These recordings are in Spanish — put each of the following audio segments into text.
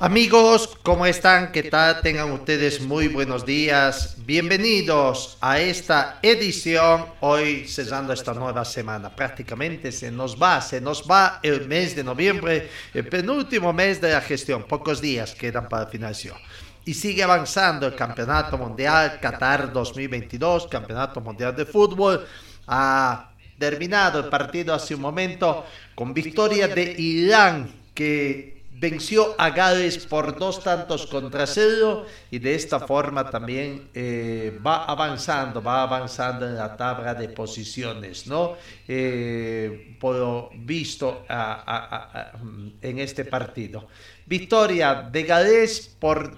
Amigos, ¿cómo están? ¿Qué tal? Tengan ustedes muy buenos días. Bienvenidos a esta edición, hoy cerrando esta nueva semana. Prácticamente se nos va, se nos va el mes de noviembre, el penúltimo mes de la gestión. Pocos días quedan para finalización. Y sigue avanzando el Campeonato Mundial Qatar 2022, Campeonato Mundial de Fútbol. Ha terminado el partido hace un momento con victoria de Irán que venció a Gales por dos tantos contra cero y de esta forma también eh, va avanzando, va avanzando en la tabla de posiciones, ¿no? Eh, por lo visto en este partido. Victoria de Gales por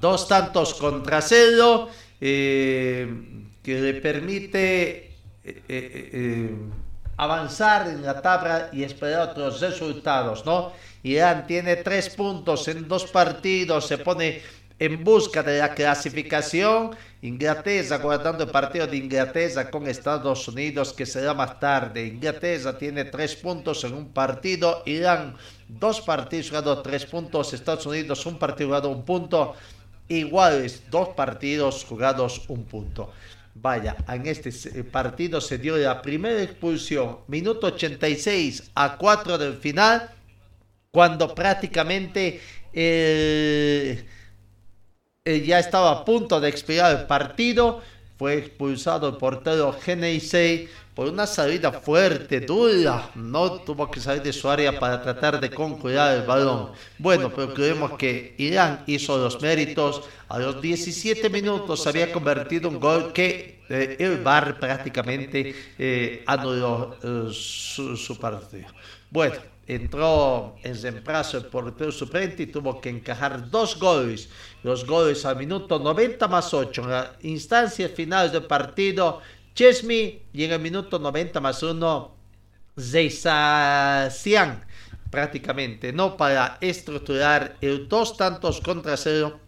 dos tantos contra cero eh, que le permite avanzar en la tabla y esperar otros resultados, ¿no? Irán tiene tres puntos en dos partidos, se pone en busca de la clasificación. Inglaterra guardando el partido de Inglaterra con Estados Unidos que será más tarde. Inglaterra tiene tres puntos en un partido. Irán dos partidos jugados tres puntos. Estados Unidos un partido jugado un punto. Iguales dos partidos jugados un punto. Vaya, en este partido se dio la primera expulsión, minuto 86 a 4 del final, cuando prácticamente eh, eh, ya estaba a punto de expirar el partido. Fue expulsado el portero Geneisei por una salida fuerte, dura. No tuvo que salir de su área para tratar de concluir el balón. Bueno, pero creemos que Irán hizo los méritos. A los 17 minutos había convertido un gol que eh, el VAR prácticamente eh, anuló eh, su, su partido. Bueno, entró en reemplazo el portero suplente y tuvo que encajar dos goles. Los goles al minuto 90 más 8. En la instancia final del partido, Chesmi y en el minuto 90 más 1, Zeisacian. Prácticamente, ¿no? Para estructurar el dos tantos contra cero.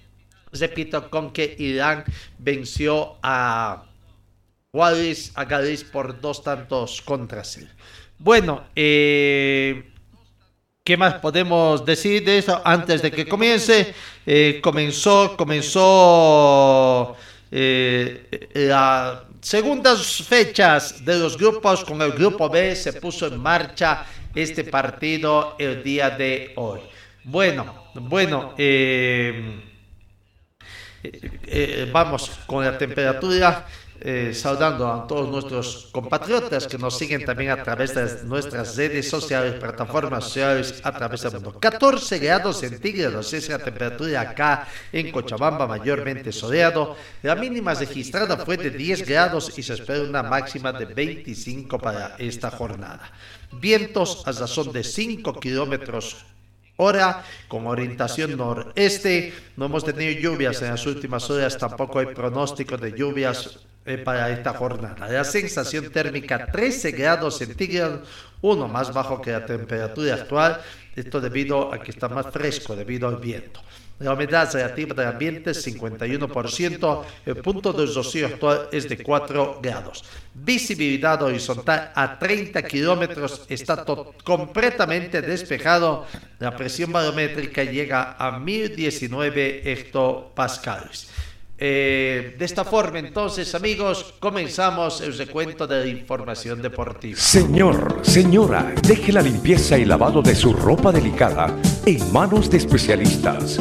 Repito, con que Irán venció a Juárez, a Gales por dos tantos contra cero. Bueno, eh, ¿Qué más podemos decir de eso antes de que comience? Eh, comenzó, comenzó eh, las segundas fechas de los grupos con el grupo B. Se puso en marcha este partido el día de hoy. Bueno, bueno, eh, eh, vamos con la temperatura. Eh, saludando a todos nuestros compatriotas que nos siguen también a través de nuestras redes sociales, plataformas sociales, a través del mundo. 14 grados centígrados es la temperatura acá en Cochabamba, mayormente soleado. La mínima registrada fue de 10 grados y se espera una máxima de 25 para esta jornada. Vientos a razón de 5 kilómetros hora con orientación noreste. No hemos tenido lluvias en las últimas horas, tampoco hay pronóstico de lluvias eh, para esta jornada. La sensación térmica 13 grados centígrados, uno más bajo que la temperatura actual, esto debido a que está más fresco debido al viento. La humedad relativa del ambiente es 51%, el punto de rocío actual es de 4 grados. Visibilidad horizontal a 30 kilómetros, está completamente despejado. La presión barométrica llega a 1019 hectopascales. Eh, de esta forma, entonces, amigos, comenzamos el recuento de la información deportiva. Señor, señora, deje la limpieza y lavado de su ropa delicada en manos de especialistas.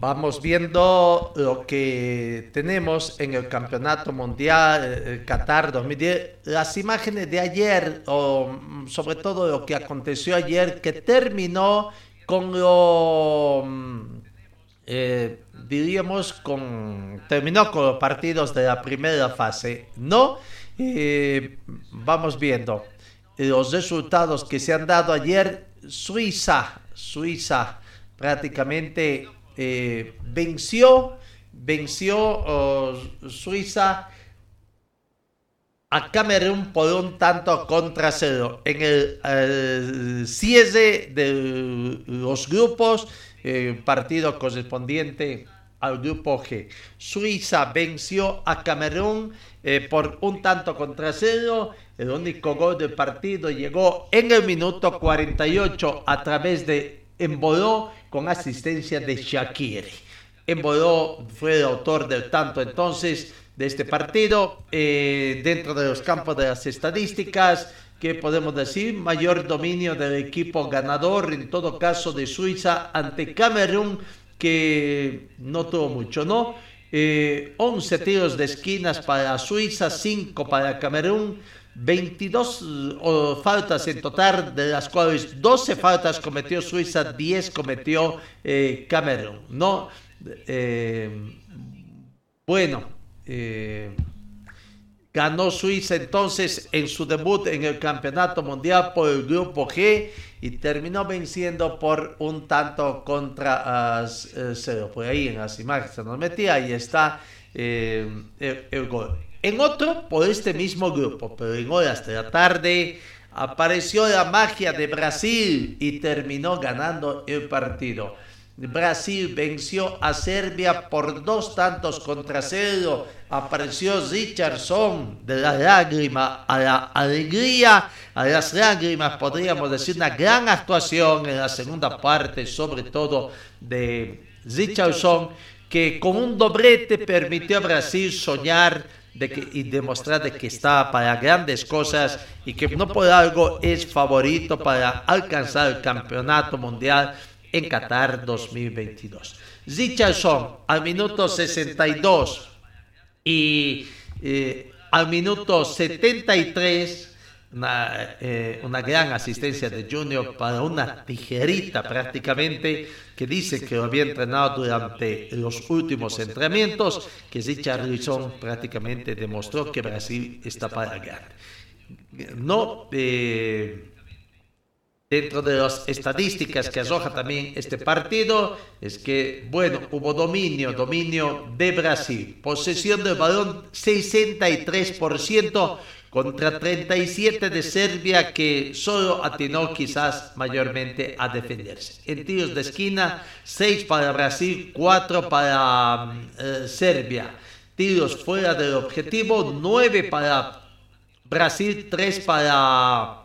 Vamos viendo lo que tenemos en el Campeonato Mundial eh, Qatar 2010. Las imágenes de ayer, o mm, sobre todo lo que aconteció ayer, que terminó con lo, mm, eh, diríamos, con, terminó con los partidos de la primera fase, ¿no? Eh, vamos viendo los resultados que se han dado ayer. Suiza, Suiza prácticamente eh, venció, venció oh, Suiza a Camerún por un tanto contra cero. En el, cierre de los grupos, eh, partido correspondiente al grupo G. Suiza venció a Camerún eh, por un tanto contra cero. El único gol del partido llegó en el minuto 48 a través de Emboló con asistencia de Shakiri. Emboló fue el autor del tanto entonces de este partido. Eh, dentro de los campos de las estadísticas, que podemos decir? Mayor dominio del equipo ganador, en todo caso de Suiza ante Camerún, que no tuvo mucho, ¿no? 11 eh, tiros de esquinas para Suiza, 5 para Camerún. 22 faltas en total, de las cuales 12 faltas cometió Suiza, 10 cometió eh, Camerún. No, eh, bueno, eh, ganó Suiza entonces en su debut en el Campeonato Mundial por el Grupo G y terminó venciendo por un tanto contra cero. Por ahí en las imágenes se nos metía, ahí está el gol. En otro, por este mismo grupo, pero en horas de la tarde, apareció la magia de Brasil y terminó ganando el partido. Brasil venció a Serbia por dos tantos contra cero. Apareció Richardson de la lágrima a la alegría, a las lágrimas, podríamos decir, una gran actuación en la segunda parte, sobre todo de Richardson, que con un doblete permitió a Brasil soñar de que, y demostrar de que está para grandes cosas y que no por algo es favorito para alcanzar el campeonato mundial en Qatar 2022. Richardson al minuto 62 y eh, al minuto 73 una, eh, una, gran asistencia de Junior para una tijerita prácticamente que dice que lo había entrenado durante los últimos entrenamientos, que Richarlison prácticamente demostró que Brasil está para ganar. No, eh, dentro de las estadísticas que arroja también este partido, es que, bueno, hubo dominio, dominio de Brasil, posesión del balón 63%, contra 37 de Serbia que solo atinó quizás mayormente a defenderse. En tiros de esquina, 6 para Brasil, 4 para eh, Serbia. Tiros fuera del objetivo, 9 para Brasil, 3 para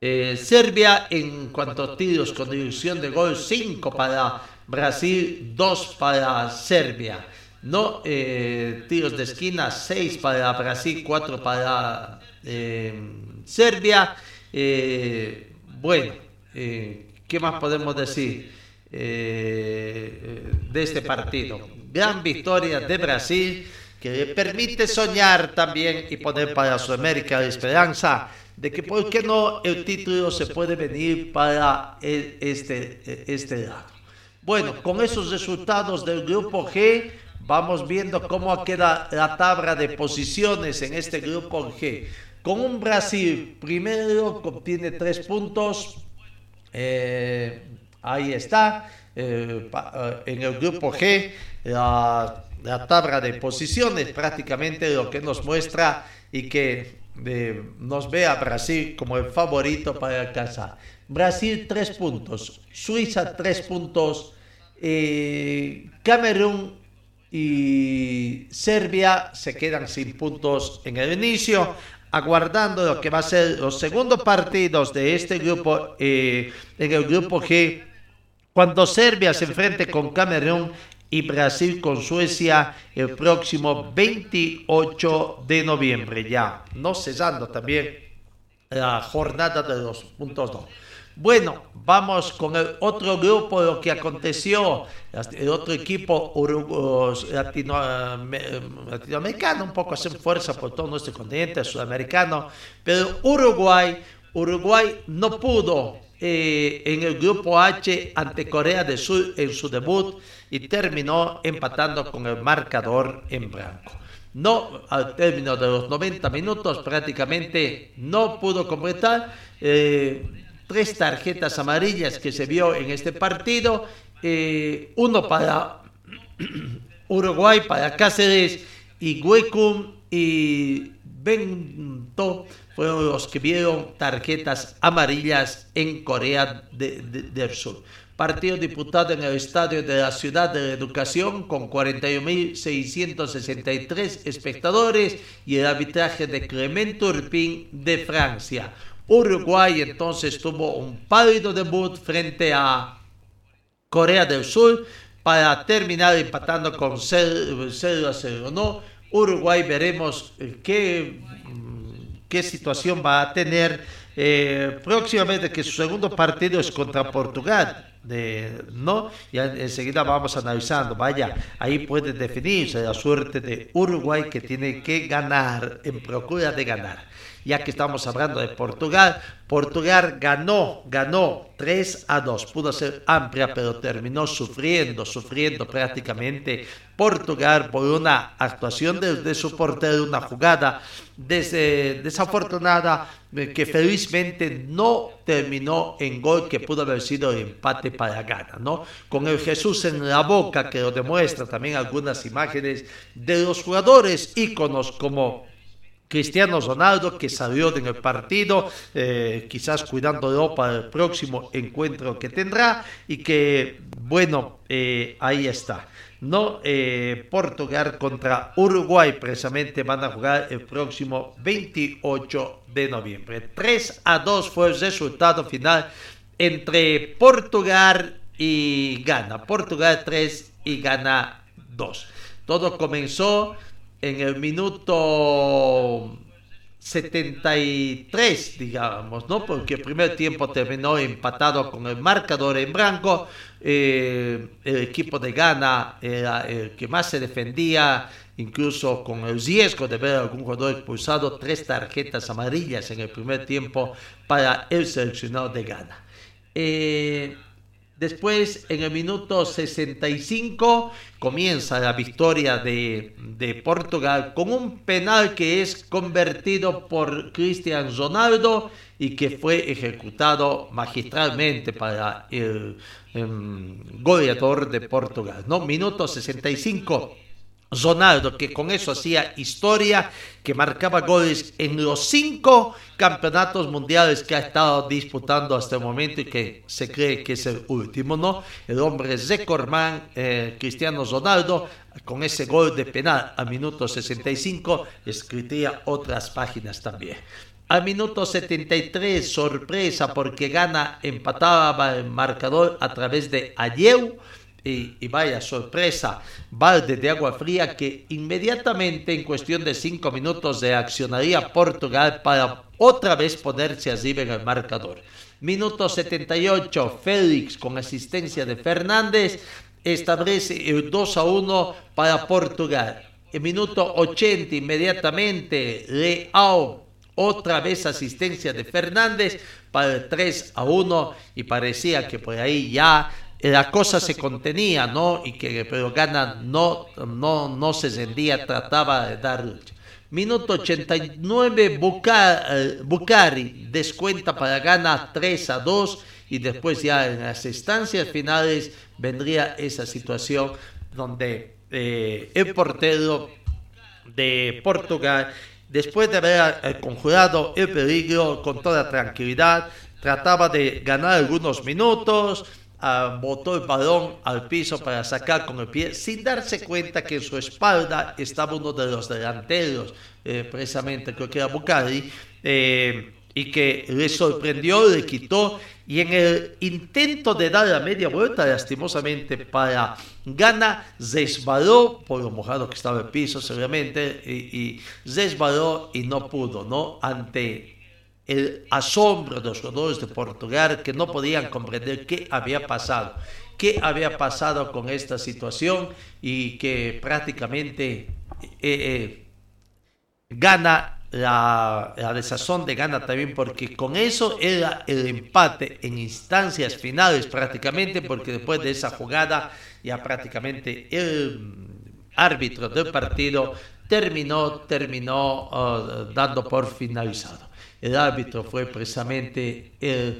eh, Serbia. En cuanto a tiros con dirección de gol, 5 para Brasil, 2 para Serbia. No, eh, tiros de esquina, 6 para Brasil, 4 para eh, Serbia. Eh, bueno, ¿qué más podemos decir de este partido? Gran victoria de Brasil que le permite soñar también y poner para Sudamérica la esperanza de que, ¿por qué no el título se puede venir para este, este lado? Bueno, con esos resultados del grupo G, Vamos viendo cómo queda la tabla de posiciones en este grupo G. Con un Brasil primero obtiene tres puntos. Eh, ahí está. Eh, eh, en el grupo G, la, tabla de posiciones prácticamente lo que nos muestra y que nos ve a Brasil como el favorito para alcanzar. Brasil tres puntos, Suiza tres puntos, Camerún y Serbia se quedan sin puntos en el inicio, aguardando lo que va a ser los segundos partidos de este grupo, eh, en el grupo G, cuando Serbia se enfrente con Camerún y Brasil con Suecia el próximo 28 de noviembre, ya no cesando también la jornada de los puntos 2. Bueno, vamos con el otro grupo, lo que aconteció, el otro equipo latinoamericano, un poco hacen fuerza por todo nuestro continente sudamericano, pero Uruguay, Uruguay no pudo eh, en el grupo H ante Corea del Sur en su debut y terminó empatando con el marcador en blanco. No, al término de los 90 minutos prácticamente no pudo completar. Eh, tres tarjetas amarillas que se vio en este partido, eh, uno para Uruguay, para Cáceres y Huecum y Bento fueron los que vieron tarjetas amarillas en Corea del Sur. Partido diputado en el estadio de la Ciudad de la Educación con 41.663 espectadores y el arbitraje de Clement Turpin de Francia. Uruguay entonces tuvo un pálido debut frente a Corea del Sur para terminar empatando con 0 a 0. ¿no? Uruguay veremos eh, qué, mm, qué situación va a tener eh, próximamente, que su segundo partido es contra Portugal. De, ¿no? Y enseguida vamos analizando, vaya, ahí puede definirse la suerte de Uruguay que tiene que ganar, en procura de ganar ya que estamos hablando de Portugal, Portugal ganó, ganó 3 a 2, pudo ser amplia, pero terminó sufriendo, sufriendo prácticamente Portugal por una actuación de, su portero, una jugada desafortunada eh, que felizmente no terminó en gol que pudo haber sido empate para Ghana, ¿no? Con el Jesús en la boca que lo demuestra también algunas imágenes de los jugadores íconos como Cristiano Ronaldo que salió en el partido, eh, quizás cuidándolo para el próximo encuentro que tendrá y que, bueno, eh, ahí está. No, eh, Portugal contra Uruguay precisamente van a jugar el próximo 28 de noviembre. 3 a 2 fue el resultado final entre Portugal y Ghana. Portugal 3 y Ghana 2. Todo comenzó en el minuto 73, digamos, ¿no? Porque el primer tiempo terminó empatado con el marcador en blanco. Eh, el equipo de Ghana era el que más se defendía, incluso con el riesgo de ver a algún jugador expulsado, tres tarjetas amarillas en el primer tiempo para el seleccionado de Ghana. Eh, Después, en el minuto 65, comienza la victoria de, Portugal con un penal que es convertido por Cristian Ronaldo y que fue ejecutado magistralmente para el, el goleador de Portugal. ¿no? Minuto 65 Ronaldo, que con eso hacía historia, que marcaba goles en los cinco campeonatos mundiales que ha estado disputando hasta el momento y que se cree que es el último, ¿no? El hombre Zekorman, eh, Cristiano Ronaldo, con ese gol de penal a minuto 65, escribía otras páginas también. Al minuto 73, sorpresa porque gana, empataba el marcador a través de Ayeu y, vaya sorpresa, balde de agua fría que inmediatamente en cuestión de cinco minutos reaccionaría Portugal para otra vez ponerse arriba en el marcador. Minuto 78, Félix con asistencia de Fernández establece el 2 a 1 para Portugal. En minuto 80 inmediatamente Leao otra vez asistencia de Fernández para el 3 a 1 y parecía que por ahí ya la cosa se contenía, ¿no? Y que pero Gana no, no, no se sentía, trataba de dar lucha. Minuto 89, Bucari descuenta para Gana 3 a 2 y después ya en las instancias finales vendría esa situación donde eh, el portero de Portugal, después de haber eh, conjurado el peligro con toda tranquilidad, trataba de ganar algunos minutos, ah, botó el balón al piso para sacar con el pie sin darse cuenta que en su espalda estaba uno de los delanteros, eh, precisamente creo que era Bucari, eh, y que le sorprendió, le quitó y en el intento de dar la media vuelta, lastimosamente para Gana, resbaló por lo mojado que estaba el piso, seguramente, y, y y no pudo, ¿no? Ante el asombro de los jugadores de Portugal que no podían comprender qué había pasado, qué había pasado con esta situación y que prácticamente eh, eh, gana la, desazón de gana también porque con eso era el empate en instancias finales prácticamente porque después de esa jugada ya prácticamente el árbitro del partido terminó terminó uh, dando por finalizado el árbitro fue precisamente el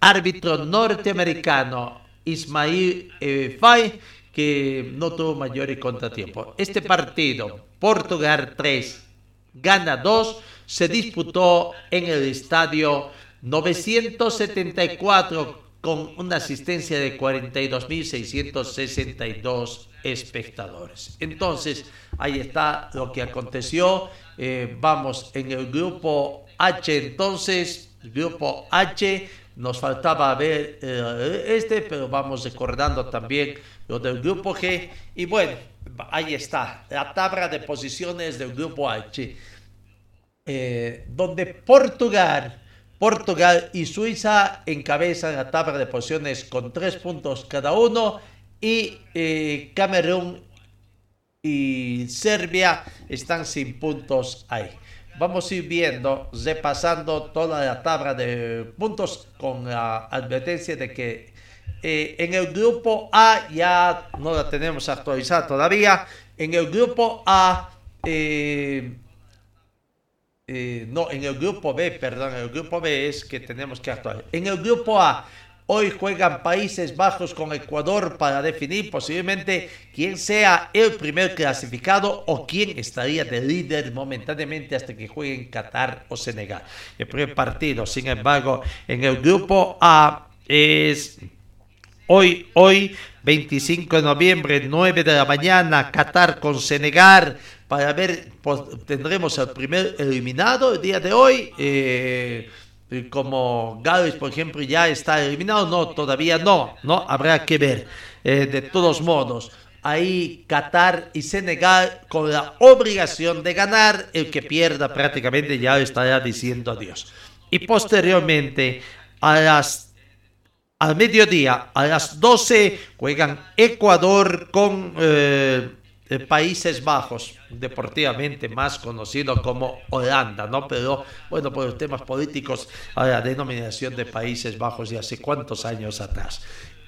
árbitro norteamericano Ismail eh, Fay que no tuvo mayor contratiempo este partido Portugal 3 gana 2, se disputó en el estadio 974 con una asistencia de 42.662 espectadores. Entonces, ahí está lo que aconteció. Eh, vamos en el grupo H, entonces, grupo H, nos faltaba ver eh, este, pero vamos recordando también lo del grupo G. Y bueno, ahí está, la tabla de posiciones del grupo H, eh, donde Portugal, Portugal y Suiza encabezan la tabla de posiciones con tres puntos cada uno y eh, Camerún y Serbia están sin puntos ahí. Vamos a ir viendo, repasando toda la tabla de puntos con la advertencia de que eh, en el grupo A ya no la tenemos actualizada todavía. En el grupo A, eh, eh, no, en el grupo B, perdón, en el grupo B es que tenemos que actualizar. En el grupo A, hoy juegan Países Bajos con Ecuador para definir posiblemente quién sea el primer clasificado o quién estaría de líder momentáneamente hasta que jueguen Qatar o Senegal. El primer partido, sin embargo, en el grupo A es Hoy, hoy, 25 de noviembre, 9 de la mañana, Qatar con Senegal, para ver, pues, tendremos el primer eliminado el día de hoy. Eh, como Gales, por ejemplo, ya está eliminado, no, todavía no, no, habrá que ver. Eh, de todos modos, ahí Qatar y Senegal con la obligación de ganar, el que pierda prácticamente ya estará diciendo adiós. Y posteriormente, a las al mediodía, a las 12, juegan Ecuador con eh, Países Bajos, deportivamente más conocido como Holanda, ¿no? Pero bueno, por los temas políticos, la denominación de Países Bajos de hace cuántos años atrás.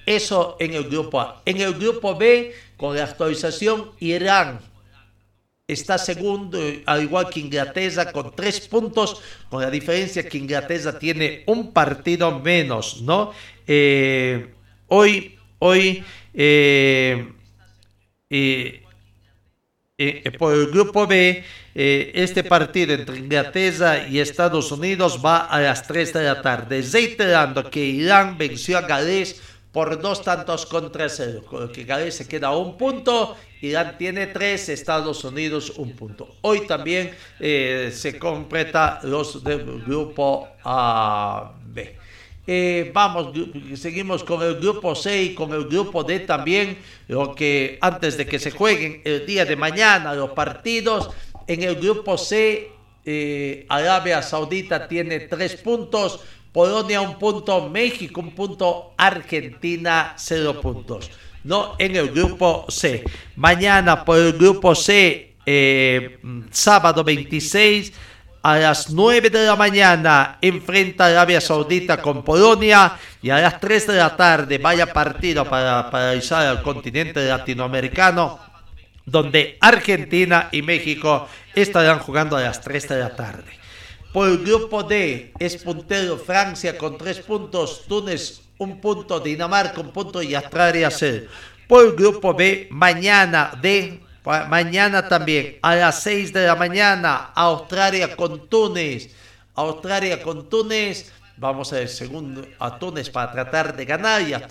Eso en el grupo A. En el grupo B, con la actualización, Irán está segundo, al igual que Inglaterra, con tres puntos, con la diferencia que Inglaterra tiene un partido menos, ¿no? Eh, hoy, hoy, eh, eh, por el grupo B, este partido entre Inglaterra y Estados Unidos va a las 3 de la tarde, reiterando que Irán venció a Gales por dos tantos contra cero, que Gales se queda un punto, Irán tiene tres, Estados Unidos un punto. Hoy también se completa los del grupo A, B. Eh, vamos, seguimos con el grupo C y con el grupo D también, lo que antes de que se jueguen el día de mañana los partidos, en el grupo C, eh, Arabia Saudita tiene tres puntos, Polonia un punto, México un punto, Argentina cero puntos. No en el grupo C. Mañana por el grupo C, eh, sábado 26 a las 9 de la mañana enfrenta Arabia Saudita con Polonia y a las 3 de la tarde vaya partido para paralizar al continente latinoamericano donde Argentina y México estarán jugando a las 3 de la tarde. Por el grupo D es puntero Francia con 3 puntos, Túnez un punto, Dinamarca un punto y Australia 0. Por el grupo B mañana de Mañana también, a las 6 de la mañana, Australia con Túnez. Australia con Túnez Vamos a ver, segundo a Túnez para tratar de ganar y a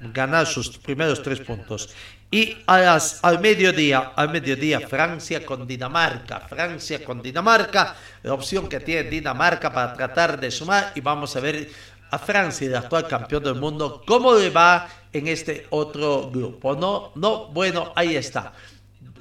ganar sus primeros tres puntos. Y a las, al mediodía, al mediodía, Francia con Dinamarca. Francia con Dinamarca, la opción que tiene Dinamarca para tratar de sumar. Y vamos a ver a Francia, el actual campeón del mundo, cómo le va en este otro grupo. No, no, bueno, ahí está.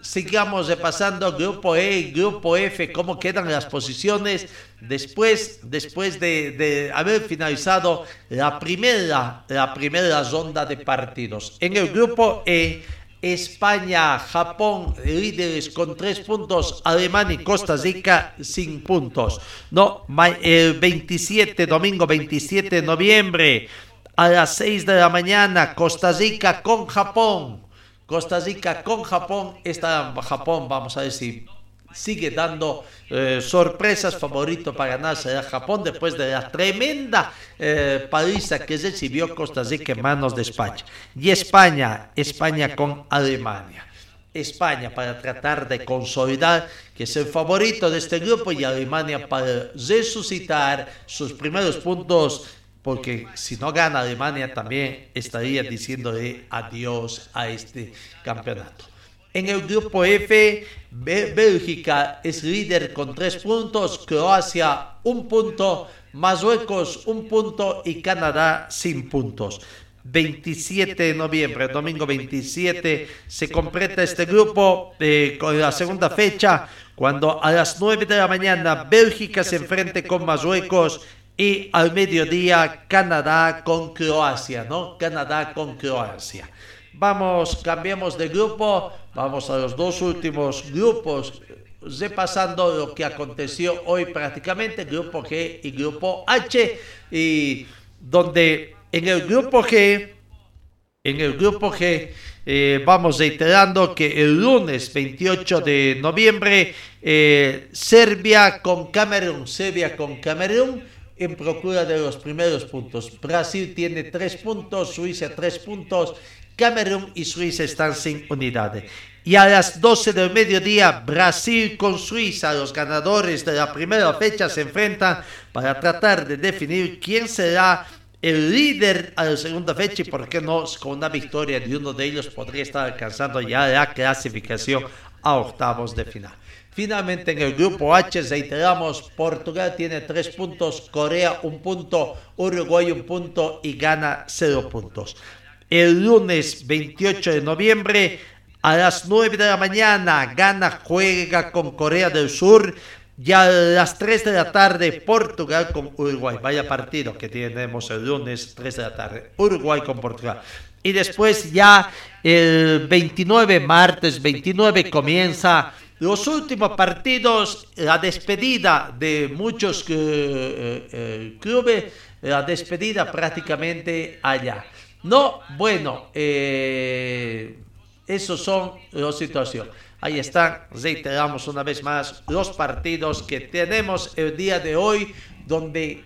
Sigamos repasando grupo E grupo F, cómo quedan las posiciones después, después de, de, haber finalizado la primera, la primera ronda de partidos. En el grupo E, España, Japón, líderes con tres puntos, Alemania y Costa Rica sin puntos. No, el 27, domingo 27 de noviembre, a las 6 de la mañana, Costa Rica con Japón. Costa Rica con Japón. Está Japón, vamos a si sigue dando eh, sorpresas, favorito para ganarse a Japón después de la tremenda eh, paliza que recibió Costa Rica en manos de España. Y España, España con Alemania. España para tratar de consolidar que es el favorito de este grupo y Alemania para resucitar sus primeros puntos porque si no gana Alemania también estaría diciéndole adiós a este campeonato. En el grupo F, Bélgica es líder con tres puntos, Croacia un punto, Marruecos un punto y Canadá sin puntos. 27 de noviembre, domingo 27, se completa este grupo eh, con la segunda fecha, cuando a las 9 de la mañana Bélgica se enfrente con Marruecos y al mediodía Canadá con Croacia, ¿no? Canadá con Croacia. Vamos, cambiamos de grupo, vamos a los dos últimos grupos, repasando lo que aconteció hoy prácticamente, grupo G y grupo H, y donde en el grupo G, en el grupo G, eh, vamos reiterando que el lunes 28 de noviembre, eh, Serbia con Camerún, Serbia con Camerún, en procura de los primeros puntos. Brasil tiene tres puntos, Suiza tres puntos, Camerún y Suiza están sin unidades. Y a las 12 del mediodía, Brasil con Suiza, los ganadores de la primera fecha, se enfrentan para tratar de definir quién será el líder a la segunda fecha y por qué no con una victoria de uno de ellos podría estar alcanzando ya la clasificación a octavos de final. Finalmente en el grupo H reiteramos, Portugal tiene tres puntos, Corea un punto, Uruguay un punto y Ghana cero puntos. El lunes 28 de noviembre a las 9 de la mañana Ghana juega con Corea del Sur y a las 3 de la tarde Portugal con Uruguay. Vaya partido que tenemos el lunes 3 de la tarde. Uruguay con Portugal. Y después ya el 29, martes 29 comienza los últimos partidos, la despedida de muchos eh, eh, eh, clubes, la despedida prácticamente allá. No, bueno, esos son las situaciones. Ahí están, reiteramos una vez más los partidos que tenemos el día de hoy, donde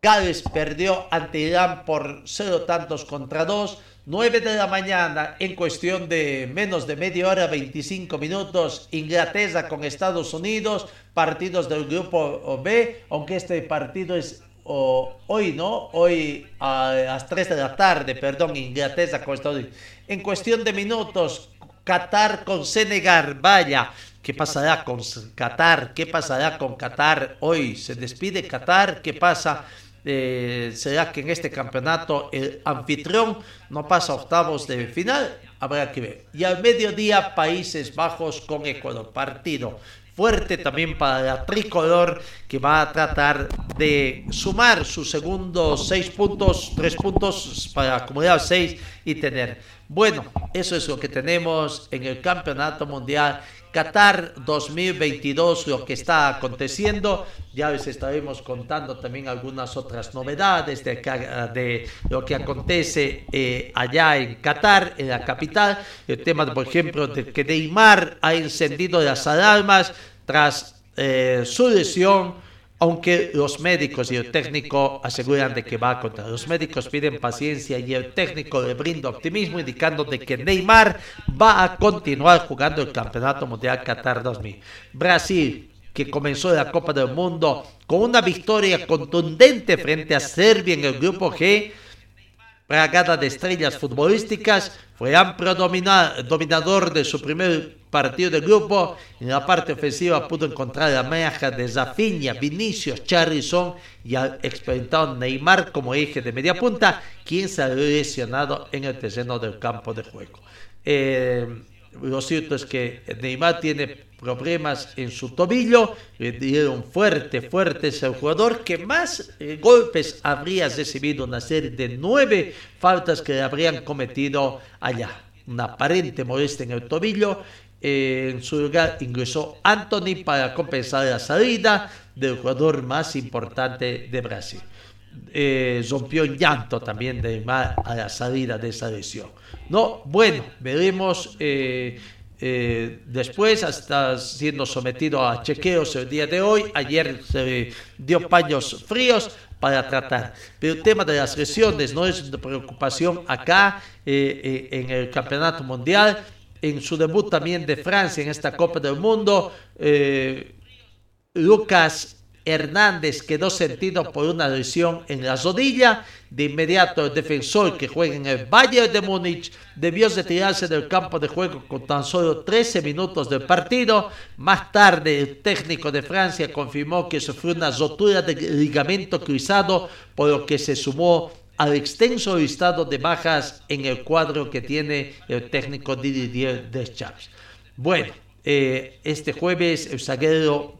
Gales perdió ante Irán por cero tantos contra dos. 9 de la mañana, en cuestión de menos de media hora, 25 minutos, Inglaterra con Estados Unidos, partidos del grupo B, aunque este partido es hoy, ¿no? Hoy a las 3 de la tarde, perdón, Inglaterra con Estados Unidos. En cuestión de minutos, Qatar con Senegal, vaya. ¿Qué pasará con Qatar? ¿Qué pasará con Qatar hoy? ¿Se despide Qatar? ¿Qué pasa? Eh, será que en este campeonato el anfitrión no pasa octavos de final, habrá que ver. Y al mediodía Países Bajos con Ecuador, partido fuerte también para la tricolor que va a tratar de sumar sus segundos seis puntos, tres puntos para acumular seis y tener. Bueno, eso es lo que tenemos en el campeonato mundial Qatar 2022, lo que está aconteciendo. Ya les estaremos contando también algunas otras novedades de, de lo que acontece eh, allá en Qatar, en la capital. El tema, por ejemplo, de que Neymar ha encendido las alarmas tras eh, su lesión aunque los médicos y el técnico aseguran de que va a contar. Los médicos piden paciencia y el técnico le brinda optimismo indicando de que Neymar va a continuar jugando el Campeonato Mundial Qatar 2000. Brasil que comenzó la Copa del Mundo con una victoria contundente frente a Serbia en el grupo G, plagada de estrellas futbolísticas, fue amplio dominador de su primer partido de grupo. En la parte ofensiva pudo encontrar la magia de Zafiña, Vinicius, Charlison y al experimentado Neymar como eje de media punta, quien se ha lesionado en el terreno del campo de juego. Eh, lo cierto es que Neymar tiene problemas en su tobillo, le dieron fuerte, fuerte es el jugador que más eh, golpes habría recibido, una serie de nueve faltas que habrían cometido allá. Una aparente molestia en el tobillo. Eh, en su lugar ingresó Anthony para compensar la salida del jugador más importante de Brasil. Eh, rompió en llanto también de a la salida de esa lesión. No, bueno, veremos eh, eh, después, hasta siendo sometido a chequeos el día de hoy. Ayer se dio paños fríos para tratar. Pero el tema de las lesiones no es de preocupación acá eh, en el Campeonato Mundial. En su debut también de Francia en esta Copa del Mundo, Lucas Hernández quedó sentido por una lesión en la rodilla. De inmediato el defensor que juega en el Bayern de Múnich debió retirarse del campo de juego con tan solo 13 minutos del partido. Más tarde el técnico de Francia confirmó que sufrió una rotura de ligamento cruzado por lo que se sumó al extenso listado de bajas en el cuadro que tiene el técnico Didier Deschamps. Bueno, eh, este jueves el zaguero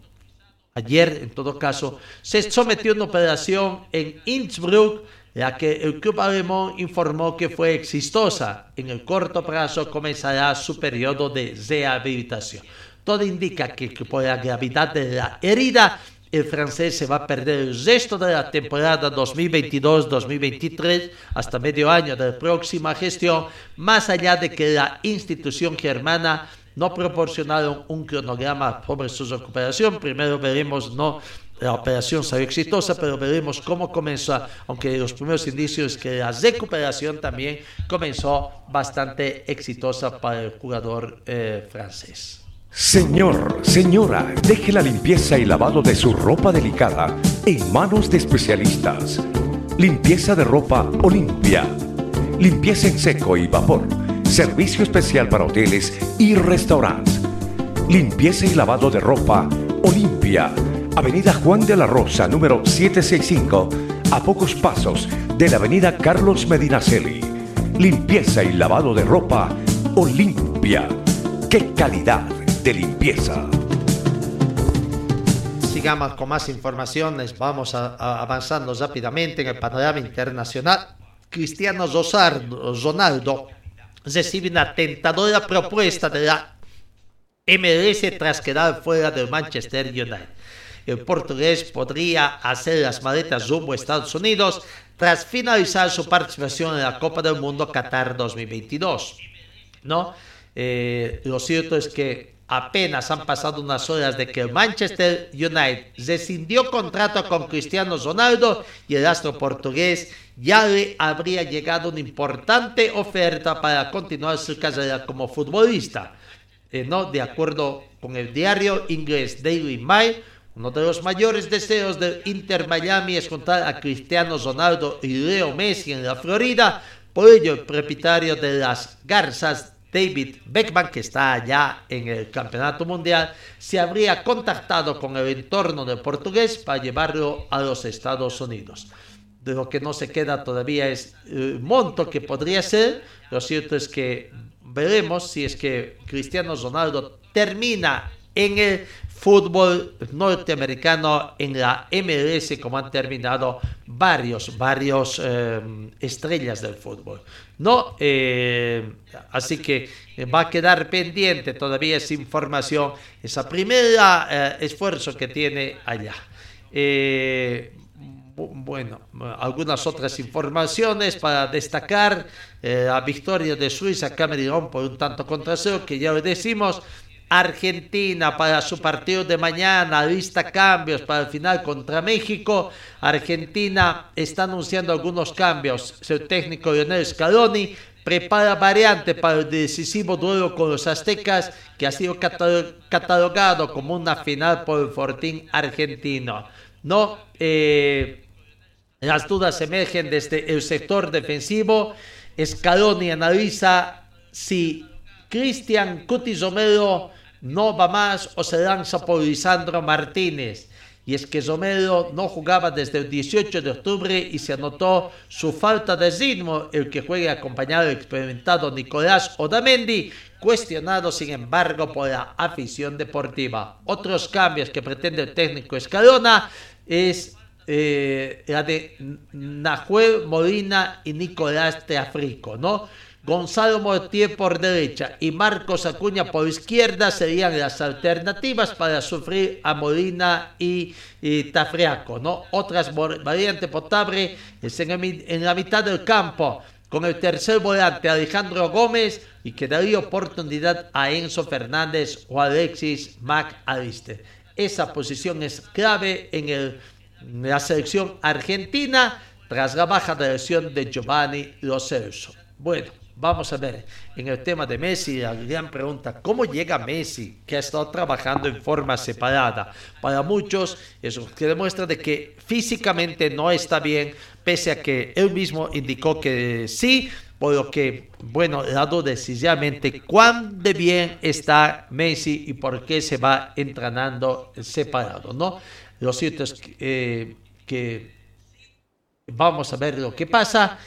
ayer en todo caso, se sometió a una operación en Innsbruck, ya que el club alemán informó que fue exitosa. En el corto plazo comenzará su periodo de rehabilitación. Todo indica que por la gravedad de la herida, el francés se va a perder el resto de la temporada 2022-2023 hasta medio año de la próxima gestión, más allá de que la institución germana no proporcionaron un cronograma sobre su recuperación. Primero veremos, no, la operación salió exitosa, pero veremos cómo comenzó, aunque los primeros indicios que la recuperación también comenzó bastante exitosa para el jugador eh, francés. Señor, señora, deje la limpieza y lavado de su ropa delicada en manos de especialistas. Limpieza de ropa Olimpia. Limpieza en seco y vapor Servicio especial para hoteles y restaurantes. Limpieza y lavado de ropa Olimpia. Avenida Juan de la Rosa, número 765, a pocos pasos de la Avenida Carlos Medinaceli. Limpieza y lavado de ropa Olimpia. ¡Qué calidad de limpieza! Sigamos con más informaciones, vamos avanzando rápidamente en el panorama internacional. Cristiano Ronaldo recibe una tentadora propuesta de la MLS tras quedar fuera del Manchester United. El portugués podría hacer las maletas rumbo a Estados Unidos tras finalizar su participación en la Copa del Mundo Qatar 2022. ¿No? Eh, lo cierto es que apenas han pasado unas horas de que Manchester United rescindió contrato con Cristiano Ronaldo y el astro portugués ya le habría llegado una importante oferta para continuar su carrera como futbolista. Eh, no, de acuerdo con el diario inglés Daily Mail, uno de los mayores deseos del Inter Miami es contar a Cristiano Ronaldo y Leo Messi en la Florida. Por ello, el propietario de las Garzas David Beckman, que está allá en el Campeonato Mundial, se habría contactado con el entorno del portugués para llevarlo a los Estados Unidos. De lo que no se queda todavía es el monto que podría ser. Lo cierto es que veremos si es que Cristiano Ronaldo termina en el fútbol norteamericano en la MLS como han terminado varios, varios eh, estrellas del fútbol. No, eh, así que va a quedar pendiente todavía esa información, esa primera eh, esfuerzo que tiene allá. bueno, algunas otras informaciones para destacar la victoria de Suiza Camerún por un tanto contra cero, que ya lo decimos, Argentina para su partido de mañana, lista cambios para el final contra México. Argentina está anunciando algunos cambios. Su técnico Lionel Scaloni prepara variante para el decisivo duelo con los aztecas, que ha sido catalogado como una final por el Fortín argentino. No, eh, las dudas emergen desde el sector defensivo. Scaloni analiza si Cristian Cutis no va más o se lanza por Lisandro Martínez. Y es que Romero no jugaba desde el 18 de octubre y se anotó su falta de ritmo, el que juegue acompañado del experimentado Nicolás Odamendi, cuestionado sin embargo por la afición deportiva. Otros cambios que pretende el técnico Escalona es eh, la de Nahuel Molina y Nicolás Teafrico, ¿no? Gonzalo Mortier por derecha y Marcos Acuña por izquierda serían las alternativas para sufrir a Molina y, Tafriaco, ¿no? Otras variantes potables es en, la mitad del campo con el tercer volante Alejandro Gómez y que daría oportunidad a Enzo Fernández o Alexis McAllister. Esa posición es clave en, la selección argentina tras la baja de lesión de Giovanni Lo Celso. Bueno, Vamos a ver, en el tema de Messi, la gran pregunta, ¿cómo llega Messi, que ha estado trabajando en forma separada? Para muchos, eso que demuestra de que físicamente no está bien, pese a que él mismo indicó que sí, por lo que, bueno, dado decisivamente cuán de bien está Messi y por qué se va entrenando separado, ¿no? Lo cierto es que, eh, que vamos a ver lo que pasa.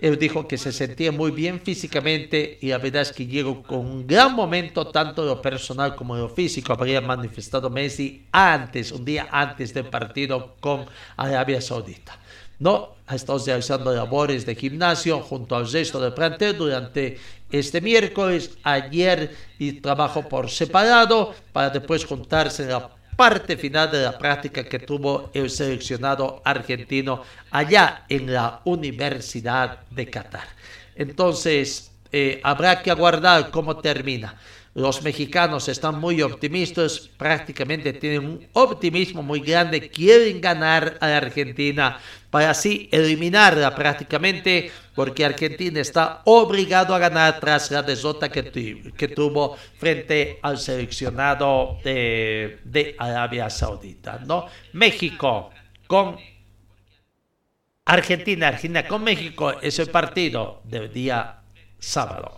Él dijo que se sentía muy bien físicamente y la verdad es que llegó con un gran momento, tanto lo personal como lo físico. Habría manifestado Messi antes, un día antes del partido con Arabia Saudita. No, ha estado realizando labores de gimnasio junto al resto del plantel durante este miércoles, ayer y trabajo por separado para después juntarse en la parte final de la práctica que tuvo el seleccionado argentino allá en la Universidad de Qatar. Entonces, eh, habrá que aguardar cómo termina. Los mexicanos están muy optimistas, prácticamente tienen un optimismo muy grande, quieren ganar a Argentina para así eliminarla prácticamente, porque Argentina está obligado a ganar tras la desota que, que tuvo frente al seleccionado de, de Arabia Saudita. ¿no? México con Argentina, Argentina con México es el partido del día sábado.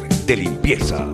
De limpieza.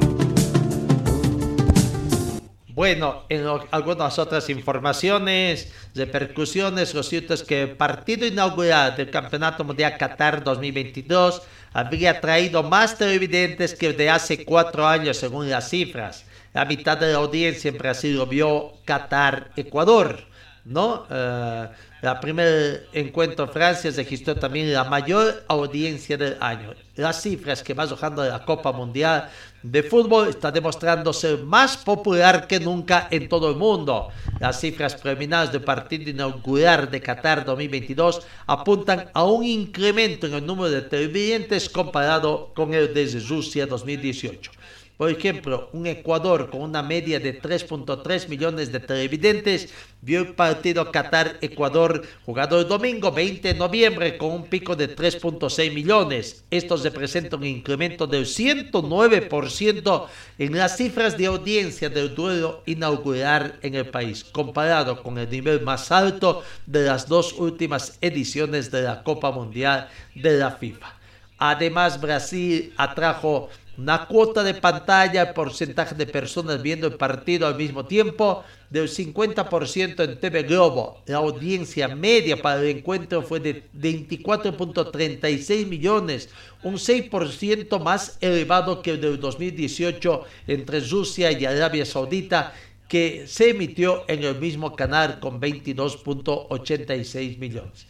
Bueno, en algunas otras informaciones, repercusiones, lo cierto es que el partido inaugural del Campeonato Mundial Qatar 2022 habría traído más televidentes que de hace cuatro años, según las cifras. La mitad de la audiencia en Brasil lo vio Qatar-Ecuador, ¿no? Uh, el primer encuentro en Francia registró también la mayor audiencia del año. Las cifras que va arrojando de la Copa Mundial de Fútbol está demostrando ser más popular que nunca en todo el mundo. Las cifras preliminares del partido inaugural de Qatar 2022 apuntan a un incremento en el número de televidentes comparado con el de Rusia 2018. Por ejemplo, un Ecuador con una media de 3.3 millones de televidentes vio el partido Qatar-Ecuador jugado el domingo 20 de noviembre con un pico de 3.6 millones. Esto representa un incremento del 109% en las cifras de audiencia del duelo inaugural en el país, comparado con el nivel más alto de las dos últimas ediciones de la Copa Mundial de la FIFA. Además, Brasil atrajo una cuota de pantalla, porcentaje de personas viendo el partido al mismo tiempo del 50% en TV Globo. La audiencia media para el encuentro fue de 24.36 millones, un 6% más elevado que el del 2018 entre Rusia y Arabia Saudita, que se emitió en el mismo canal con 22.86 millones.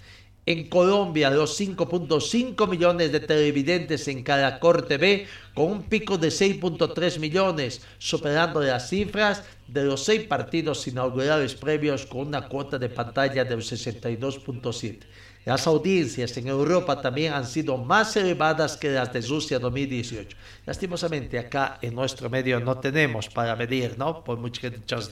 En Colombia, los 5.5 millones de televidentes en cada corte B, con un pico de 6.3 millones, superando las cifras de los seis partidos inaugurales previos con una cuota de pantalla del 62.7. Las audiencias en Europa también han sido más elevadas que las de Rusia 2018. Lastimosamente acá en nuestro medio no tenemos para medir, ¿no? Por muchos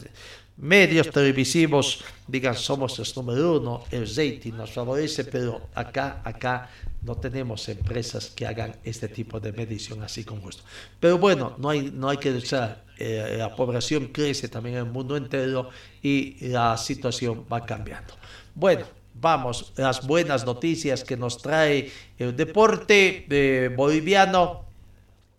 medios televisivos digan somos el número uno, el rating nos favorece, pero acá, acá no tenemos empresas que hagan este tipo de medición así con gusto. Pero bueno, no hay, no hay que usar, eh, la población crece también en el mundo entero y la situación va cambiando. Bueno, vamos, las buenas noticias que nos trae el deporte eh, boliviano.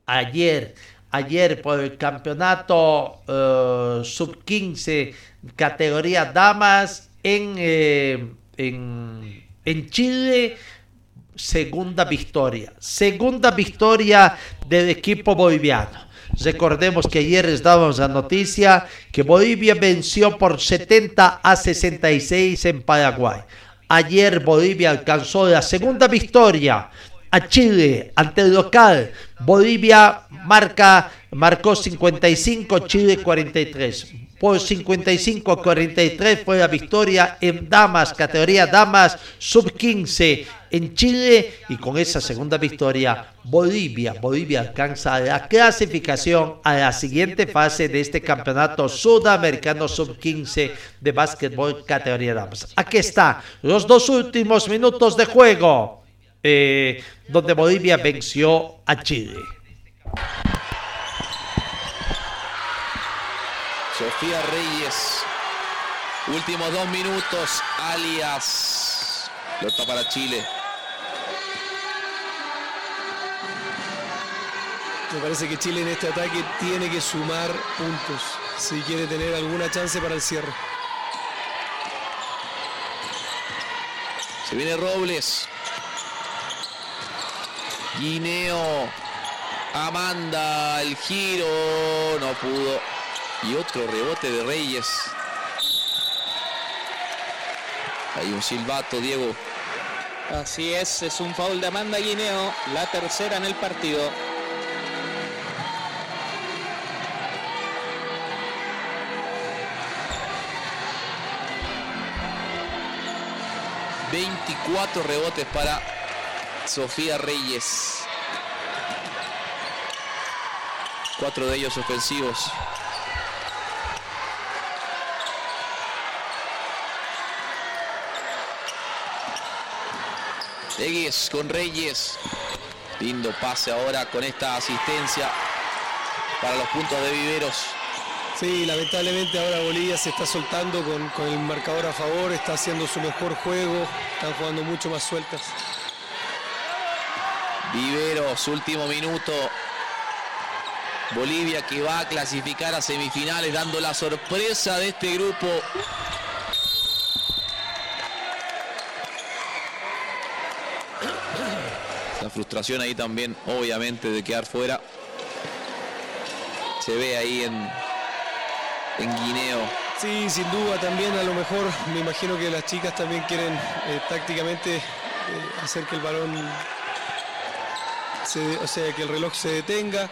Ayer, ayer por el campeonato eh, sub-15 categoría damas en, eh, en, en Chile, segunda victoria. Segunda victoria del equipo boliviano. Recordemos que ayer les dábamos la noticia que Bolivia venció por 70 a 66 en Paraguay. Ayer Bolivia alcanzó la segunda victoria Chile ante el local. Bolivia marca, marcó 55, Chile 43. Por 55 a 43 fue la victoria en damas, categoría damas sub 15 en Chile y con esa segunda victoria Bolivia, Bolivia alcanza la clasificación a la siguiente fase de este campeonato sudamericano sub 15 de básquetbol categoría damas. Aquí está los dos últimos minutos de juego eh, donde Bolivia venció a Chile. Sofía Reyes. Últimos dos minutos, alias. Lota para Chile. Me parece que Chile en este ataque tiene que sumar puntos si quiere tener alguna chance para el cierre. Se viene Robles. Guineo. Amanda, el giro. No pudo. Y otro rebote de Reyes. Hay un silbato, Diego. Así es, es un foul de Amanda Guineo, la tercera en el partido. ...24 rebotes para Sofía Reyes. Cuatro de ellos ofensivos. Egues con Reyes. Lindo pase ahora con esta asistencia para los puntos de Viveros. Sí, lamentablemente ahora Bolivia se está soltando con, con el marcador a favor, está haciendo su mejor juego, están jugando mucho más sueltas. Viveros, último minuto. Bolivia que va a clasificar a semifinales dando la sorpresa de este grupo. La frustración ahí también, obviamente, de quedar fuera. Se ve ahí en, en Guineo. Sí, sin duda también a lo mejor me imagino que las chicas también quieren eh, tácticamente eh, hacer que el balón, se- o sea, que el reloj se detenga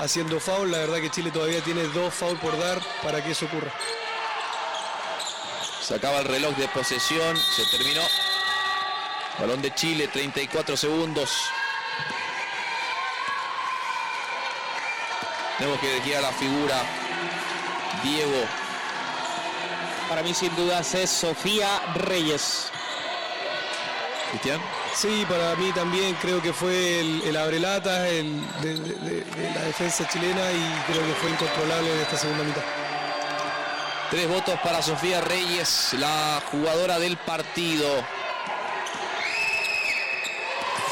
haciendo foul. La verdad que Chile todavía tiene dos foul por dar para que eso ocurra. Se acaba el reloj de posesión, se terminó. Balón de Chile, 34 segundos. Tenemos que elegir a la figura. Diego, Para mí sin dudas es Sofía Reyes. Cristian. Sí, para mí también creo que fue el, el abrelata el, de, la defensa chilena y creo que fue incontrolable en esta segunda mitad. Tres votos para Sofía Reyes, la jugadora del partido.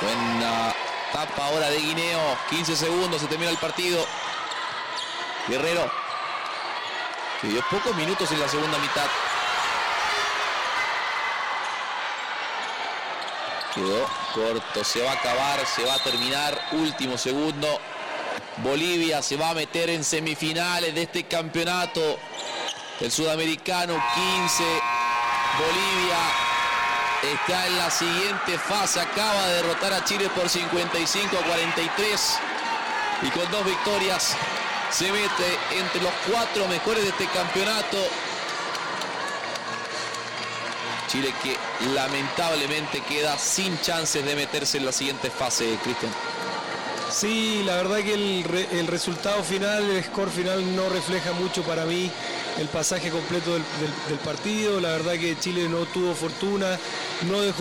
Buena tapa ahora de Guineo. 15 segundos, se termina el partido. Guerrero. Que dio pocos minutos en la segunda mitad. Quedó corto, se va a acabar, se va a terminar. Último segundo. Bolivia se va a meter en semifinales de este campeonato. El sudamericano 15. Bolivia está en la siguiente fase. Acaba de derrotar a Chile por 55 a 43. Y con dos victorias se mete entre los cuatro mejores de este campeonato. Chile que lamentablemente queda sin chances de meterse en la siguiente fase, Cristian. Sí, la verdad que el, re- el resultado final, el score final no refleja mucho para mí el pasaje completo del- del partido. La verdad que Chile no tuvo fortuna, no dejó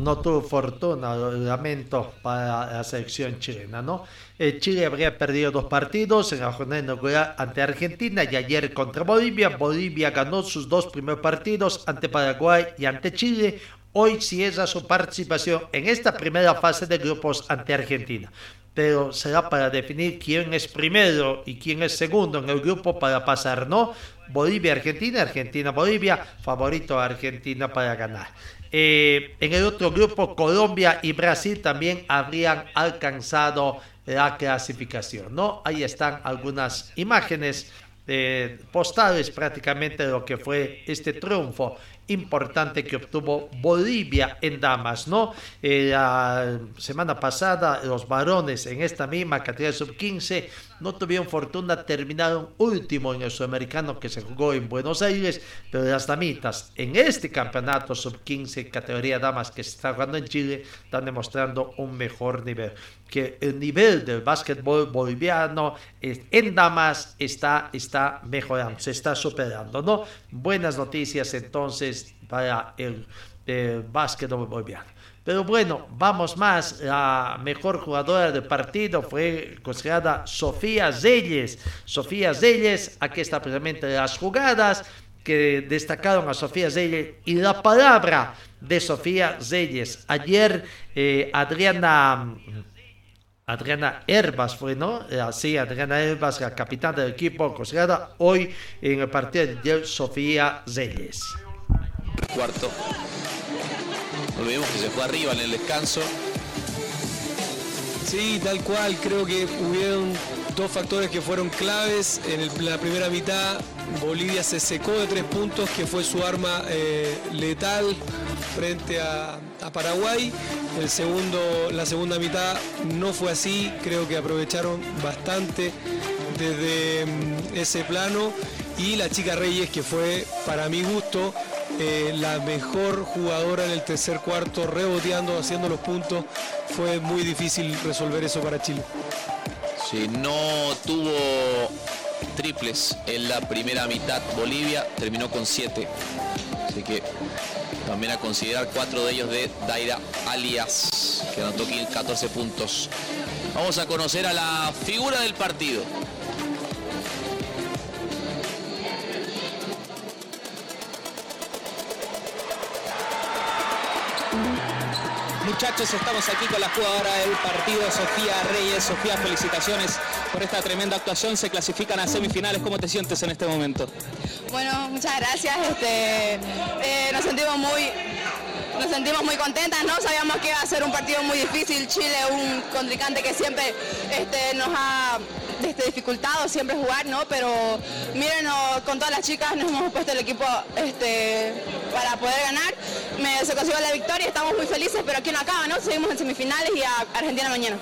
no tuvo fortuna, lamento para la selección chilena, ¿no? Eh, Chile habría perdido dos partidos en la jornada inaugural ante Argentina y ayer contra Bolivia. Bolivia ganó sus dos primeros partidos ante Paraguay y ante Chile. Hoy cierra su participación en esta primera fase de grupos ante Argentina. Pero será para definir quién es primero y quién es segundo en el grupo para pasar, ¿no? Bolivia-Argentina, Argentina-Bolivia, favorito a Argentina para ganar. Eh, en el otro grupo, Colombia y Brasil también habrían alcanzado la clasificación, ¿no? Ahí están algunas imágenes eh, postales prácticamente de lo que fue este triunfo importante que obtuvo Bolivia en damas, ¿no? Eh, la semana pasada los varones en esta misma categoría sub-15 no tuvieron fortuna, terminaron último en el sudamericano que se jugó en Buenos Aires, pero las damitas en este campeonato sub-15 categoría damas que se está jugando en Chile están demostrando un mejor nivel que el nivel del básquetbol boliviano en damas está, está mejorando, se está superando, ¿no? Buenas noticias entonces para el básquetbol boliviano. Pero bueno, vamos más. La mejor jugadora del partido fue considerada Sofía Zelles. Sofía Zelles, aquí está precisamente las jugadas que destacaron a Sofía Zelles y la palabra de Sofía Zelles. Ayer eh, Adriana Adriana Herbas fue, ¿no? Eh, Sí, Adriana Herbas, la capitana del equipo, considerada hoy en el partido de Sofía Zelles. Cuarto. Olvidemos que se fue arriba en el descanso. Sí, tal cual. Creo que hubieron dos factores que fueron claves. En la primera mitad, Bolivia se secó de tres puntos, que fue su arma eh, letal frente a, a Paraguay. El segundo, la segunda mitad no fue así. Creo que aprovecharon bastante desde mm, ese plano. Y la chica Reyes, que fue, para mi gusto, eh, la mejor jugadora en el tercer cuarto, reboteando, haciendo los puntos. Fue muy difícil resolver eso para Chile. Si no tuvo triples en la primera mitad Bolivia, terminó con siete. Así que también a considerar cuatro de ellos de Daira Alias, que anotó aquí 14 puntos. Vamos a conocer a la figura del partido. Muchachos, estamos aquí con la jugadora del partido, Sofía Reyes. Sofía, felicitaciones por esta tremenda actuación. Se clasifican a semifinales. ¿Cómo te sientes en este momento? Bueno, muchas gracias. Este, eh, nos sentimos muy, nos sentimos muy contentas, ¿no? Sabíamos que iba a ser un partido muy difícil. Chile, un contrincante que siempre este, nos ha este, dificultado siempre jugar, ¿no? Pero miren, con todas las chicas nos hemos puesto el equipo este, para poder ganar. Me, se consiguió la victoria, estamos muy felices, pero aquí no acaba, ¿no? Seguimos en semifinales y a Argentina mañana.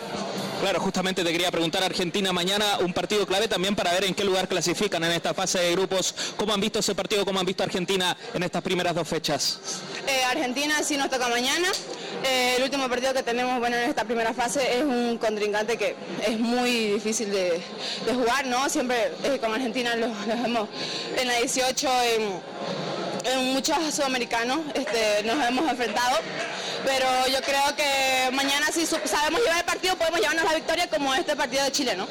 Claro, justamente te quería preguntar Argentina mañana, un partido clave también para ver en qué lugar clasifican en esta fase de grupos. ¿Cómo han visto ese partido? ¿Cómo han visto a Argentina en estas primeras dos fechas? Eh, Argentina sí nos toca mañana. Eh, el último partido que tenemos bueno, en esta primera fase es un contrincante que es muy difícil de, de jugar, ¿no? Siempre eh, con Argentina los, los vemos en la 18 en, en muchos sudamericanos este, nos hemos enfrentado. Pero yo creo que mañana si sabemos llevar el partido podemos llevarnos la victoria como este partido de Chile, ¿no?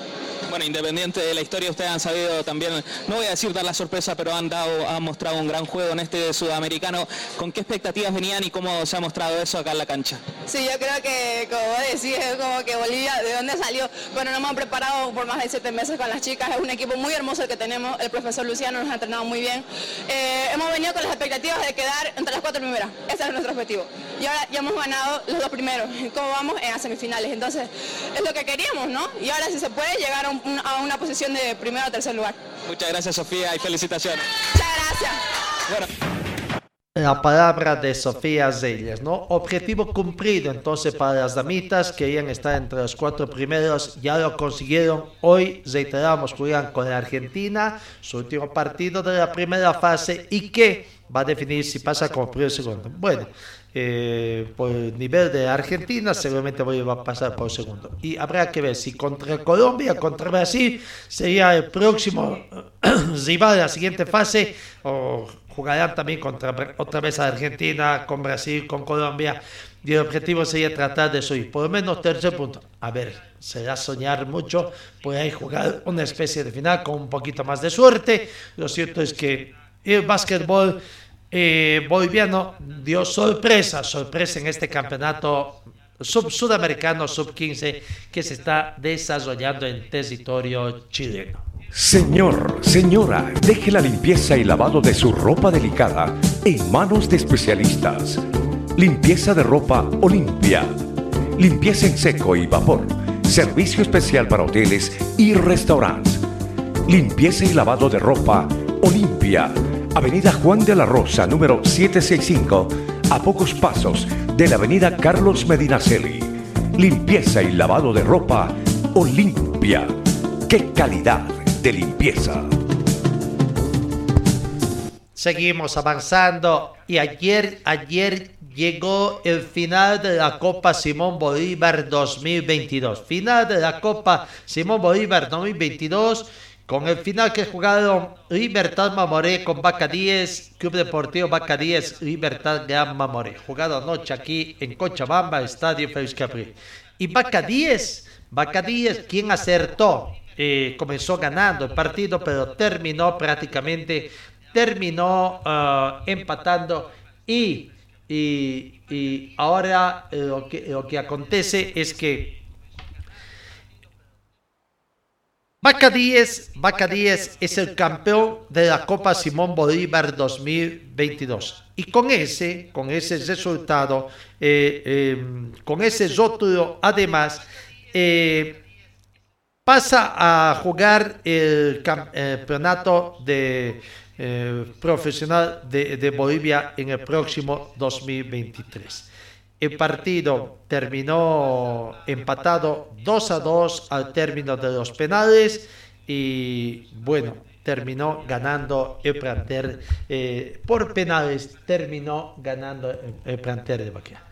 Bueno, independiente de la historia, ustedes han sabido también, no voy a decir dar la sorpresa, pero han dado, han mostrado un gran juego en este sudamericano. ¿Con qué expectativas venían y cómo se ha mostrado eso acá en la cancha? Sí, yo creo que, como vos decís, como que Bolivia, ¿de dónde salió? Bueno, nos hemos preparado por más de siete meses con las chicas, es un equipo muy hermoso el que tenemos, el profesor Luciano nos ha entrenado muy bien. Eh, hemos venido con las expectativas de quedar entre las cuatro primeras, ese es nuestro objetivo. Y ahora ya hemos ganado los dos primeros, ¿cómo vamos? En las semifinales, entonces es lo que queríamos, ¿no? Y ahora si se puede llegar a, un- a una posición de primero o tercer lugar. Muchas gracias Sofía y felicitaciones. Muchas gracias. Bueno. la palabra de Sofía Zeyes, ¿no? Objetivo cumplido entonces para las damitas, querían estar entre los cuatro primeros, ya lo consiguieron. Hoy, reiteramos, juegan con la Argentina, su último partido de la primera fase y que va a definir si pasa como primero o segundo. Bueno, eh, por el nivel de Argentina, seguramente voy a pasar por segundo. Y habrá que ver si contra Colombia, contra Brasil, sería el próximo rival de la siguiente fase o jugarán también contra otra vez a Argentina, con Brasil, con Colombia. Y el objetivo sería tratar de subir, por lo menos tercer punto. A ver, será soñar mucho, puede ahí jugar una especie de final con un poquito más de suerte. Lo cierto es que el básquetbol eh, boliviano dio sorpresa, sorpresa en este campeonato sub sudamericano sub 15 que se está desarrollando en territorio chileno. Señor, señora, deje la limpieza y lavado de su ropa delicada en manos de especialistas. Limpieza de ropa Olimpia. Limpieza en seco y vapor. Servicio especial para hoteles y restaurantes. Limpieza y lavado de ropa Olimpia. Avenida Juan de la Rosa, número 765, a pocos pasos de la Avenida Carlos Medinaceli. Limpieza y lavado de ropa Olimpia. ¡Qué calidad! de limpieza. Seguimos avanzando y ayer, ayer llegó el final de la Copa Simón Bolívar 2022. Final de la Copa Simón Bolívar 2022 con el final que jugaron Libertad Mamoré con Vaca 10, Club Deportivo Vaca 10, Libertad Gran Mamoré. Jugado anoche aquí en Cochabamba, Estadio Félix Capri. Y Vaca 10, Vaca 10, ¿quién acertó? Eh, comenzó ganando el partido, pero terminó prácticamente, terminó uh, empatando y, y, y ahora eh, lo, que, lo que acontece es que Vaca 10, Vaca 10 es el campeón de la Copa Simón Bolívar 2022. Y con ese, con ese resultado, eh, eh, con ese rótulo, además, eh, pasa a jugar el campeonato de, profesional de, de, Bolivia en el próximo 2023. El partido terminó empatado 2 a 2 al término de los penales y bueno, terminó ganando el plantel eh, por penales, terminó ganando el, el de Baquia.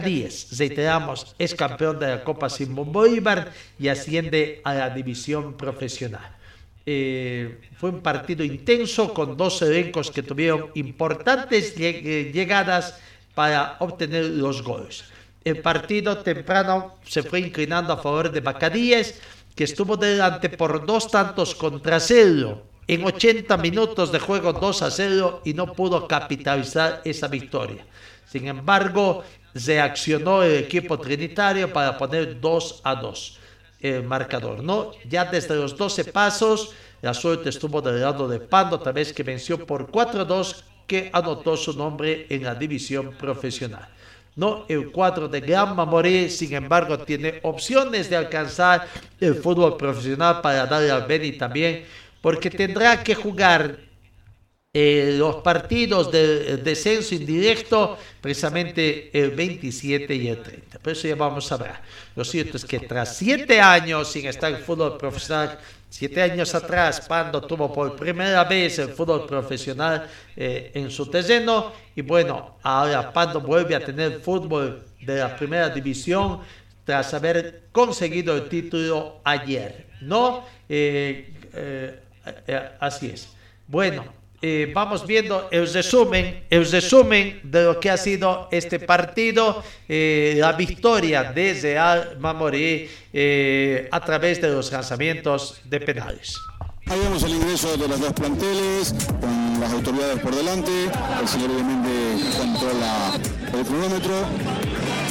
10, reiteramos, es campeón de la Copa Simón Bolívar y asciende a la división profesional. Eh, fue un partido intenso con dos elencos que tuvieron importantes llegadas para obtener los goles. El partido temprano se fue inclinando a favor de 10, que estuvo delante por dos tantos contra cero. En 80 minutos de juego 2 a 0 y no pudo capitalizar esa victoria. Sin embargo, reaccionó el equipo trinitario para poner 2 a 2 el marcador, ¿no? Ya desde los 12 pasos, la suerte estuvo del lado de Pando, otra vez que venció por 4 a 2, que anotó su nombre en la división profesional. No, el cuadro de Gran Mamoré, sin embargo, tiene opciones de alcanzar el fútbol profesional para darle al Beni también, porque tendrá que jugar eh, los partidos de descenso indirecto precisamente el 27 y el 30. Por eso ya vamos a ver. Lo cierto es que tras siete años sin estar en fútbol profesional, siete años atrás, Pando tuvo por primera vez el fútbol profesional eh, en su terreno y bueno, ahora Pando vuelve a tener fútbol de la primera división tras haber conseguido el título ayer. ¿No? Eh, así es. Bueno, vamos viendo el resumen, el resumen de lo que ha sido este partido, eh, la victoria de Real Mamoré eh, a través de los lanzamientos de penales. Ahí vemos el ingreso de los dos planteles, con las autoridades por delante, el señor obviamente controla el cronómetro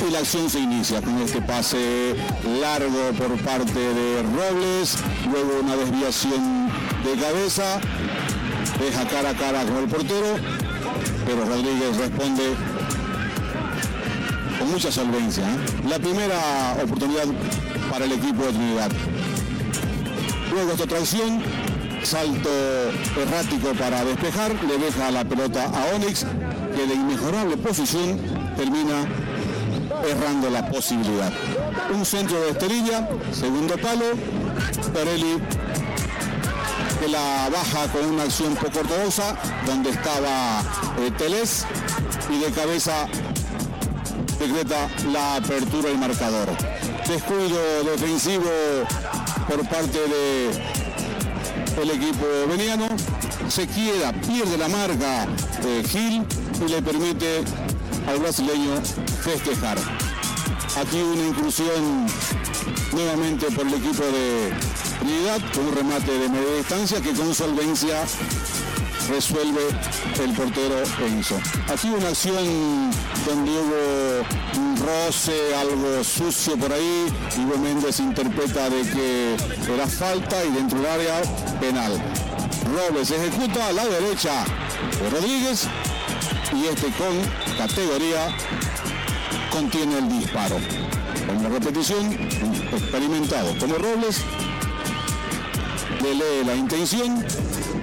y la acción se inicia con este pase largo por parte de Robles, luego una desviación de cabeza, deja cara a cara con el portero, pero Rodríguez responde con mucha solvencia. ¿eh? La primera oportunidad para el equipo de Trinidad. Luego esta tracción, salto errático para despejar, le deja la pelota a Onyx, que de inmejorable posición termina errando la posibilidad. Un centro de esterilla, segundo palo, Perelli que la baja con una acción poco ortodoxa, donde estaba eh, Teles, y de cabeza decreta la apertura del marcador. Descuido defensivo por parte de el equipo veniano. Se quiera, pierde la marca eh, Gil y le permite al brasileño festejar. Aquí una inclusión nuevamente por el equipo de Un remate de media distancia que con solvencia resuelve el portero Enzo. Aquí una acción donde hubo un roce, algo sucio por ahí, Ivo Méndez interpreta de que era falta y dentro del área penal. Robles ejecuta a la derecha de Rodríguez y este con categoría contiene el disparo. En la repetición, experimentado como Robles, le lee la intención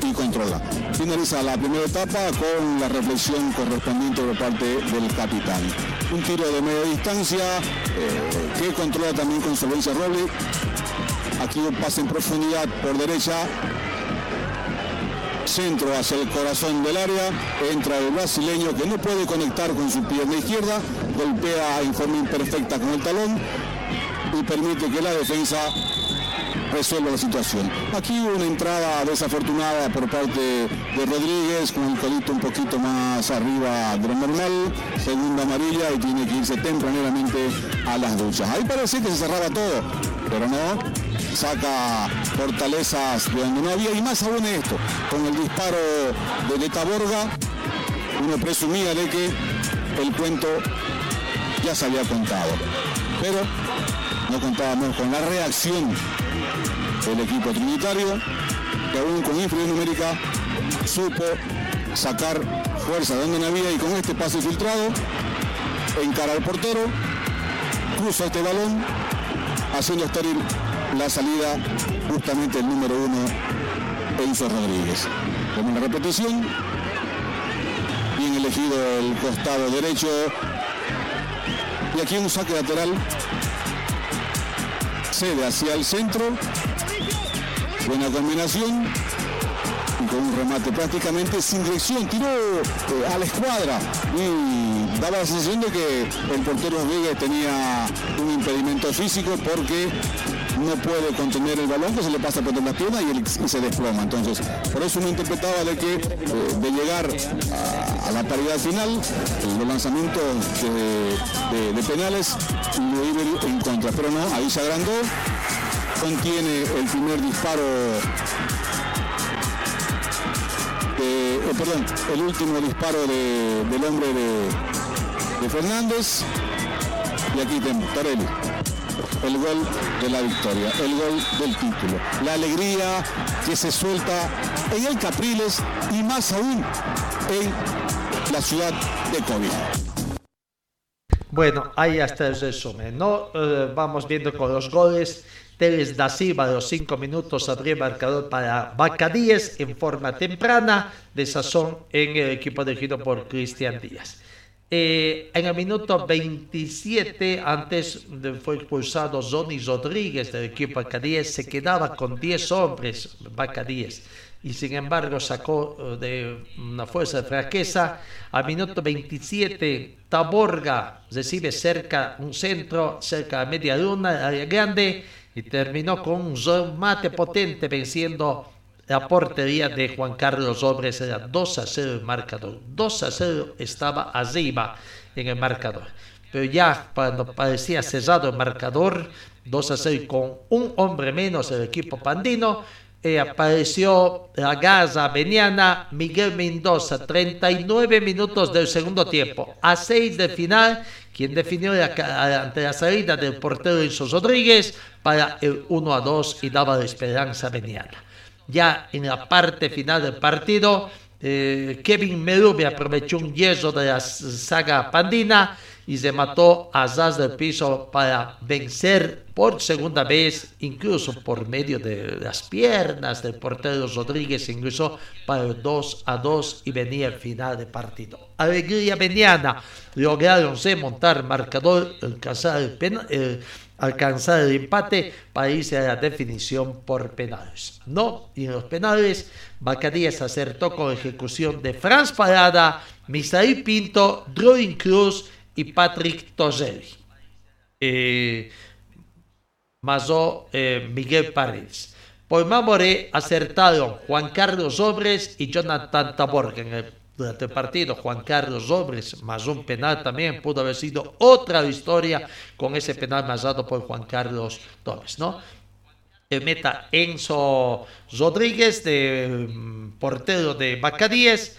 y controla. Finaliza la primera etapa con la reflexión correspondiente por parte del capitán. Un tiro de media distancia eh, que controla también con solvencia Robles. Aquí un pase en profundidad por derecha. Centro hacia el corazón del área. Entra el brasileño que no puede conectar con su pierna izquierda. Golpea en forma imperfecta con el talón y permite que la defensa resuelva la situación. Aquí hubo una entrada desafortunada por parte de Rodríguez con el colito un poquito más arriba de lo normal, segunda amarilla y tiene que irse tempraneramente a las duchas. Ahí parecía que se cerraba todo, pero no, saca fortalezas de donde no había y más aún esto, con el disparo de Leta Borga, uno presumía de que el cuento ya se había contado, pero no contábamos con la reacción del equipo trinitario, que aún con inferioridad numérica supo sacar fuerza de donde no y con este pase filtrado encara al portero, cruza este balón, haciendo estéril la salida justamente el número uno, Enzo Rodríguez. Con una repetición, bien elegido el costado derecho, y aquí un saque lateral cede hacia el centro. Buena combinación. Y con un remate prácticamente sin dirección. Tiró eh, a la escuadra. Y daba la sensación de que el portero Vega tenía un impedimento físico porque no puede contener el balón que se le pasa por la pierna y, se desploma. Entonces, por eso uno interpretaba de que eh, de llegar a, la paridad final, los lanzamientos de, penales lo iba Pero no, ahí se agrandó, contiene el primer disparo. De, eh, perdón, el último disparo de, del hombre de, Fernández. Y aquí tenemos Tarelli el gol de la victoria, el gol del título. La alegría que se suelta en el Capriles y más aún en la ciudad de COVID. Bueno, ahí está el resumen, ¿no? Eh, vamos viendo con los goles. Teles da Silva de los 5 minutos abrió el marcador para Bacadíes en forma temprana de sazón en el equipo dirigido por Cristian Díaz. Eh, en el minuto 27, antes fue expulsado Johnny Rodríguez del equipo Bacadíes, se quedaba con 10 hombres Bacadíes y sin embargo sacó uh, de una fuerza de fraqueza. Al minuto 27, Taborga recibe cerca un centro, cerca de media luna, área grande, y terminó con un remate potente venciendo la portería de Juan Carlos Obres era 2 a 0 el marcador. 2 a 0 estaba arriba en el marcador. Pero ya cuando parecía cerrado el marcador, 2 a 0 con un hombre menos el equipo pandino, eh, apareció la garra veniana Miguel Mendoza, 39 minutos del segundo tiempo. A 6 de final, quien definió la, ante la salida del portero Enzo Rodríguez para el 1 a 2 y daba la esperanza veniana ya en la parte final del partido, eh, Kevin Merube aprovechó un yeso de la saga pandina y se mató a ras del piso para vencer por segunda vez, incluso por medio de las piernas del portero Rodríguez, incluso para el 2 a 2 y venía el final de partido. Alegría veniana, lograron montar marcador, alcanzar el, empate para irse a la definición por penales. No, y en los penales, Bacadías acertó con ejecución de Franz Parada, Misael Pinto, Droin Cruz y Patrick Toselli. Eh, Mazó eh, Miguel Paredes. Por Mamoré acertaron Juan Carlos Sobres y Jonathan Taborga en el durante el partido. Juan Carlos Robres, más un penal también, pudo haber sido otra historia con ese penal más dado por Juan Carlos Torres, ¿no? El meta Enzo Rodríguez, de mm, portero de Bacadíes,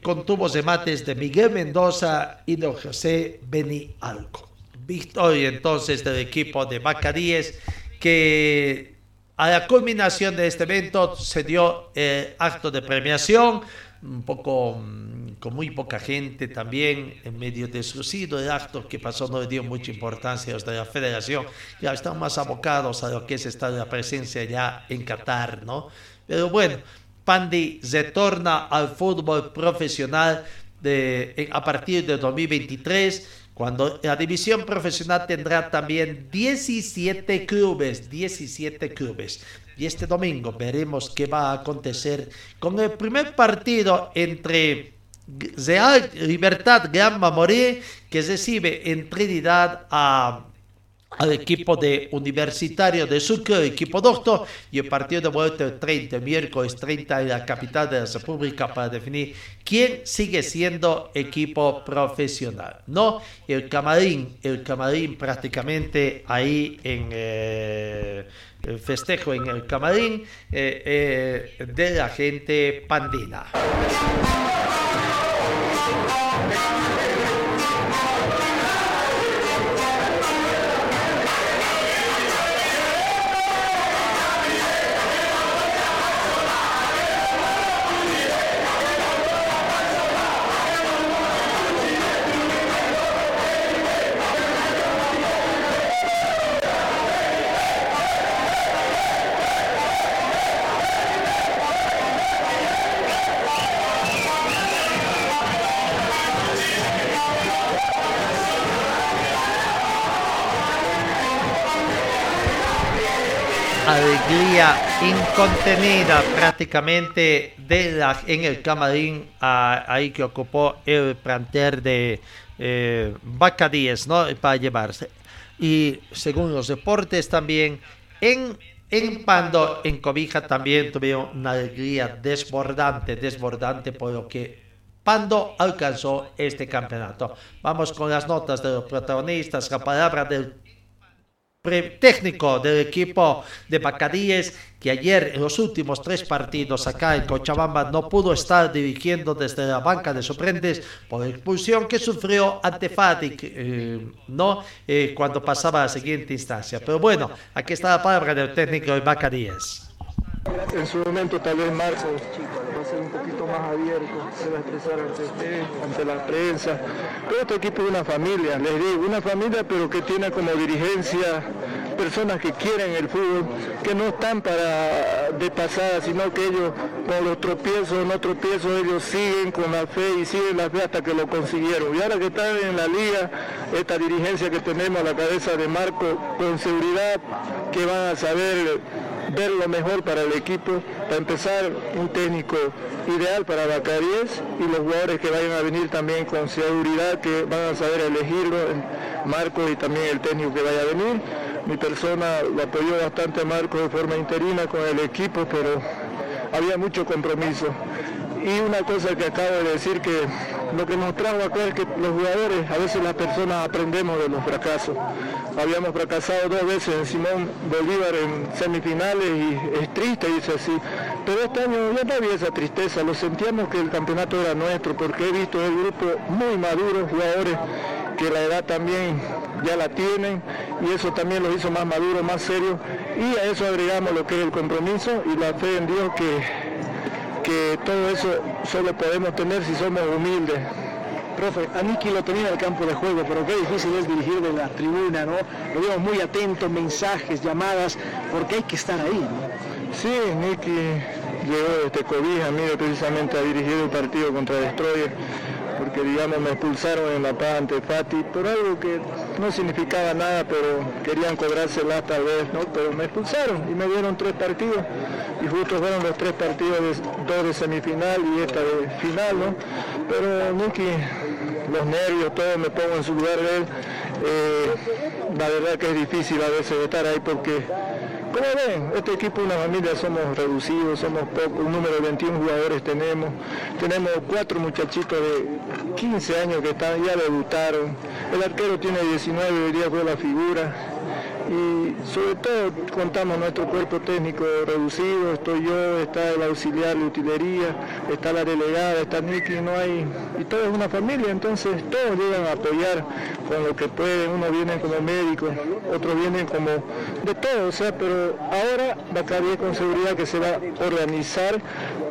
con tubos de mates de Miguel Mendoza y de José Beni Alco. Victoria entonces del equipo de Bacadíes que a la culminación de este evento se dio el acto de premiación un poco mm, con muy poca gente también, en medio de su de acto que pasó, no le dio mucha importancia a los de la federación, ya están más abocados a lo que es esta la presencia ya en Qatar, ¿no? Pero bueno, Pandi retorna al fútbol profesional a partir de 2023 cuando la división profesional tendrá también 17 clubes, 17 clubes. Y este domingo veremos qué va a acontecer con el primer partido entre Real Libertad Gran Mamoré, que recibe en Trinidad a al equipo de Universitario de Sucre, equipo doctor, y el partido de vuelta el 30, miércoles 30 en la capital de la República para definir quién sigue siendo equipo profesional. No, el camarín, el camarín prácticamente ahí en... Eh, el festejo en el camarín eh, eh, de la gente pandina. Incontenida prácticamente de la, en el camarín ahí que ocupó el planter de eh, Bacadíes, ¿no? Para llevarse. Y según los deportes también, en, en Pando, en Cobija también tuvieron una alegría desbordante, desbordante por lo que Pando alcanzó este campeonato. Vamos con las notas de los protagonistas, la palabra del técnico del equipo de Bacadíes que ayer en los últimos tres partidos acá en Cochabamba no pudo estar dirigiendo desde la banca de suplentes por expulsión que sufrió ante Fatic eh, no eh, cuando pasaba a la siguiente instancia. Pero bueno aquí está la palabra del técnico de Bacadíes en su momento tal vez Marco va a ser un poquito más abierto, se va a expresar ante usted, ante la prensa. Pero este equipo es una familia, les digo, una familia pero que tiene como dirigencia personas que quieren el fútbol, que no están para de pasada, sino que ellos con los tropiezos, no tropiezos, ellos siguen con la fe y siguen la fe hasta que lo consiguieron. Y ahora que están en la liga, esta dirigencia que tenemos a la cabeza de Marco, con seguridad que van a saber ver lo mejor para el equipo, para empezar un técnico ideal para Bacaríes y los jugadores que vayan a venir también con seguridad que van a saber elegirlo, Marco y también el técnico que vaya a venir. Mi persona lo apoyó bastante a de forma interina con el equipo, pero había mucho compromiso. Y una cosa que acabo de decir que lo que nos trajo acá es que los jugadores, a veces las personas aprendemos de los fracasos. Habíamos fracasado dos veces en Simón Bolívar en semifinales y es triste dice así. Pero este año ya no había esa tristeza, lo sentíamos que el campeonato era nuestro porque he visto el grupo muy maduro, jugadores que la edad también ya la tienen y eso también lo hizo más maduro, más serio y a eso agregamos lo que es el compromiso y la fe en Dios que, que todo eso solo podemos tener si somos humildes Profe, a Niki lo tenía en el campo de juego, pero qué difícil es dirigir de la tribuna, ¿no? Lo vemos muy atento, mensajes, llamadas, porque hay que estar ahí, ¿no? Sí, Niki llegó desde Cobija, mire, precisamente a dirigir el partido contra Destroyer porque digamos me expulsaron en la paz ante Fati por algo que no significaba nada, pero querían cobrársela tal vez, ¿no? Pero me expulsaron y me dieron tres partidos y justo fueron los tres partidos, de, dos de semifinal y esta de final, ¿no? Pero Nicky, los nervios, todo me pongo en su lugar de él. Eh, la verdad que es difícil a veces estar ahí porque como ven, este equipo es una familia, somos reducidos, somos pocos, un número de 21 jugadores tenemos, tenemos cuatro muchachitos de 15 años que están, ya debutaron, el arquero tiene 19, hoy día fue la figura, y sobre todo contamos nuestro cuerpo técnico reducido, estoy yo, está el auxiliar de utilería, está la delegada, está Nicky, no hay, y todo es una familia, entonces todos llegan a apoyar con lo que pueden, unos vienen como médicos, otros vienen como de todo, o sea, pero ahora Bacarí con seguridad que se va a organizar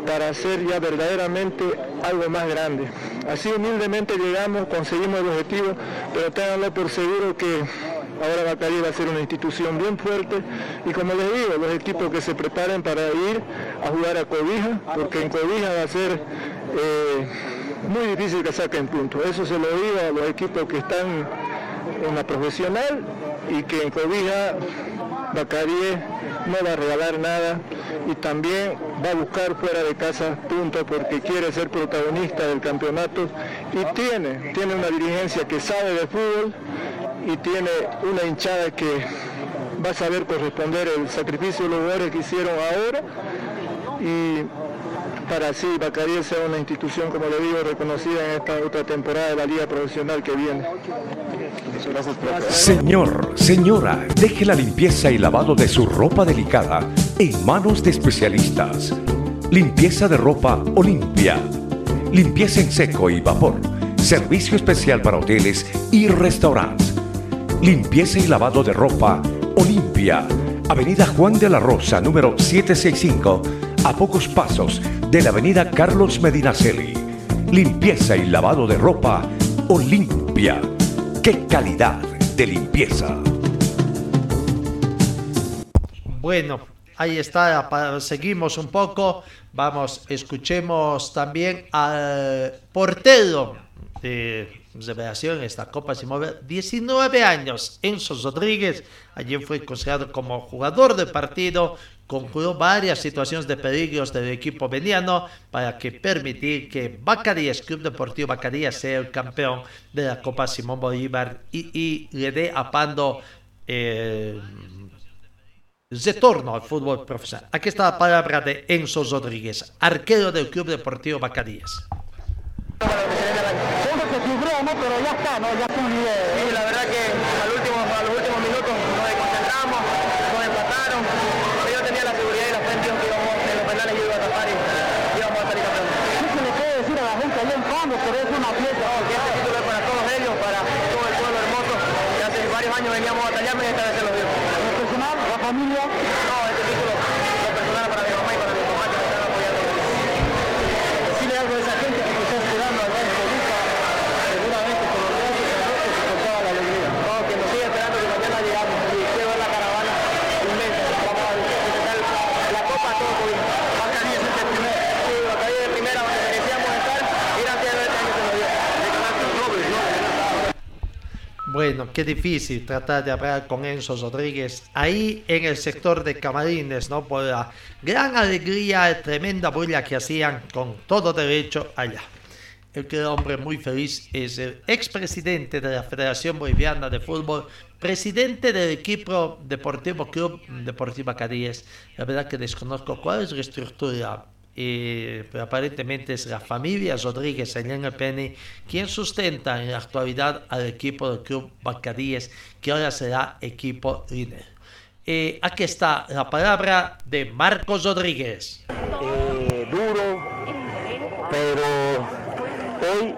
para hacer ya verdaderamente algo más grande. Así humildemente llegamos, conseguimos el objetivo, pero ténganlo por seguro que Ahora Bacari va a ser una institución bien fuerte y como les digo, los equipos que se preparen para ir a jugar a Cobija, porque en Cobija va a ser eh, muy difícil que saquen puntos. Eso se lo digo a los equipos que están en la profesional y que en Cobija Bacari no va a regalar nada y también va a buscar fuera de casa puntos porque quiere ser protagonista del campeonato y tiene, tiene una dirigencia que sabe de fútbol y tiene una hinchada que va a saber corresponder el sacrificio de los jugadores que hicieron ahora y para así Bacarí sea una institución, como le digo, reconocida en esta otra temporada de la Liga Profesional que viene. Señor, señora, deje la limpieza y lavado de su ropa delicada en manos de especialistas. Limpieza de ropa Olimpia. Limpieza en seco y vapor. Servicio especial para hoteles y restaurantes Limpieza y lavado de ropa Olimpia. Avenida Juan de la Rosa, número 765, a pocos pasos de la Avenida Carlos Medinaceli. Limpieza y lavado de ropa Olimpia. ¡Qué calidad de limpieza! Bueno, ahí está, seguimos un poco. Vamos, escuchemos también al portero de revelación esta Copa Simón, 19 años. Enzo Rodríguez, allí fue considerado como jugador de partido, concluyó varias situaciones de peligros del equipo veniano para que permitir que Bacarías, Club Deportivo Bacarías, sea el campeón de la Copa Simón Bolívar y, le dé a Pando eh, retorno al fútbol profesional. Aquí está la palabra de Enzo Rodríguez, arquero del Club Deportivo Bacarías pero ya está, ¿no? Ya fue un nivel. Sí, la verdad que al último, a los últimos minutos nos desconcentramos, nos empataron, pero yo tenía la seguridad y la fe en Dios que íbamos, en los penales yo iba a tapar y íbamos a salir campeones. ¿Qué se le puede decir a la gente allá en Pando, pero es una fiesta? No, que este título es para todos ellos, para todo el pueblo hermoso, que hace varios años veníamos a batallarme y esta vez se lo dio. ¿El personal, la familia? No, este título, lo personal para mi mamá y para mi papá que me están apoyando. Decirle algo a esa gente que te está esperando allá en Toluca, seguramente por los brazos abiertos y con toda la alegría. No, que nos sigue esperando que mañana llegamos y quiero ver la caravana inmensa. Vamos a disfrutar la copa a todo COVID. Bacarí es el primer, sí, Bacarí de primera donde merecíamos estar y gracias a Dios este año se nos dio. De ganar los dobles, ¿no? Bueno, qué difícil tratar de hablar con Enzo Rodríguez ahí en el sector de Camarines, ¿no? Por la gran alegría, tremenda bulla que hacían con todo derecho allá. El que era hombre muy feliz es el expresidente de la Federación Boliviana de Fútbol, presidente del equipo Deportivo Club Deportiva Caríes. La verdad que desconozco cuál es la estructura eh, aparentemente es la familia Rodríguez allá en el PN quien sustenta en la actualidad al equipo del club Bacadíes, que ahora será equipo líder. Eh, aquí está la palabra de Marcos Rodríguez. Eh, duro, pero hoy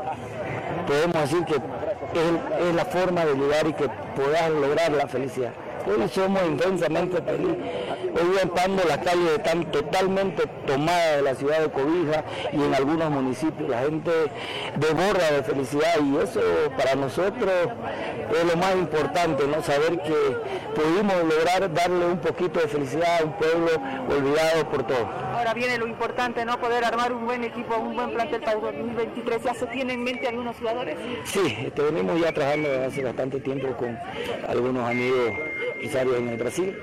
podemos decir que es, es la forma de llegar y que puedas lograr la felicidad. Hoy somos intensamente felices Hoy Pando las calles están totalmente tomadas de la ciudad de Cobija y en algunos municipios la gente desborda de felicidad y eso para nosotros es lo más importante, ¿no? Saber que pudimos lograr darle un poquito de felicidad a un pueblo olvidado por todo. Ahora viene lo importante, ¿no? Poder armar un buen equipo, un buen plantel para el 2023. ¿Ya se tiene en mente algunos jugadores? Sí, este, venimos ya trabajando hace bastante tiempo con algunos amigos empresarios en el Brasil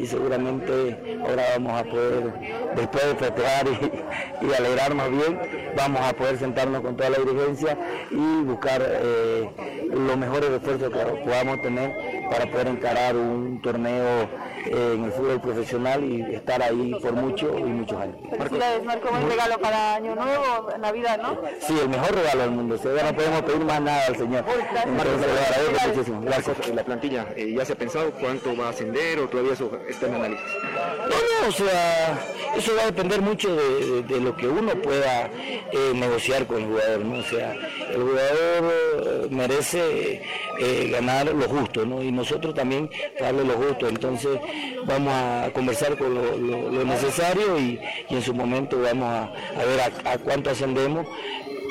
y seguramente ahora vamos a poder, después de festejar y, y alegrarnos bien, vamos a poder sentarnos con toda la dirigencia y buscar eh, los mejores esfuerzos que podamos tener para poder encarar un torneo en el fútbol profesional y estar ahí por muchos y muchos años. Felicidades, Marco. Buen regalo para Año Nuevo, Navidad, ¿no? Sí, el mejor regalo del mundo. O sea, ya no podemos pedir más nada al Señor. Entonces, le agradezco muchísimo. Gracias. La plantilla, eh, ¿ya se ha pensado cuánto va a ascender o todavía eso está en análisis? No, no, o sea, eso va a depender mucho de, de- de lo que uno pueda eh, negociar con el jugador, ¿no? O sea, el jugador eh, merece eh, ganar lo justo, ¿no? Y nosotros también darle lo justo. Entonces, vamos a conversar con lo, lo- lo necesario y, y en su momento vamos a, a ver a, a cuánto ascendemos,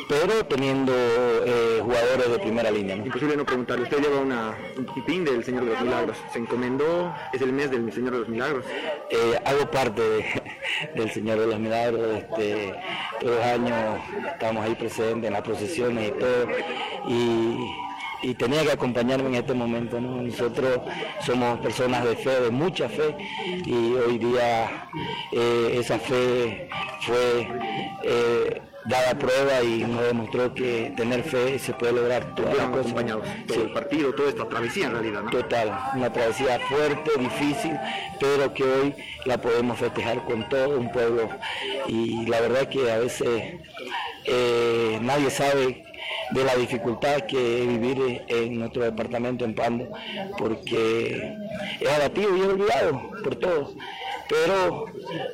pero teniendo eh, jugadores de primera línea, ¿no? Imposible no preguntarle, usted lleva una, un pin del Señor de los Milagros, se encomendó, es el mes del Señor de los Milagros. Eh, hago parte de- del Señor de los Milagros, este, todos los años estamos ahí presentes en las procesiones y todo, y, y tenía que acompañarme en este momento. ¿no? Nosotros somos personas de fe, de mucha fe, y hoy día eh, esa fe fue eh, dada a prueba y nos demostró que tener fe se puede lograr todas las cosas. acompañados todo el partido, toda esta travesía en realidad, ¿no? Total, una travesía fuerte, difícil, pero que hoy la podemos festejar con todo un pueblo. Y la verdad que a veces eh, nadie sabe de la dificultad que es vivir en nuestro departamento en Pando, porque es abatido y es olvidado por todos. Pero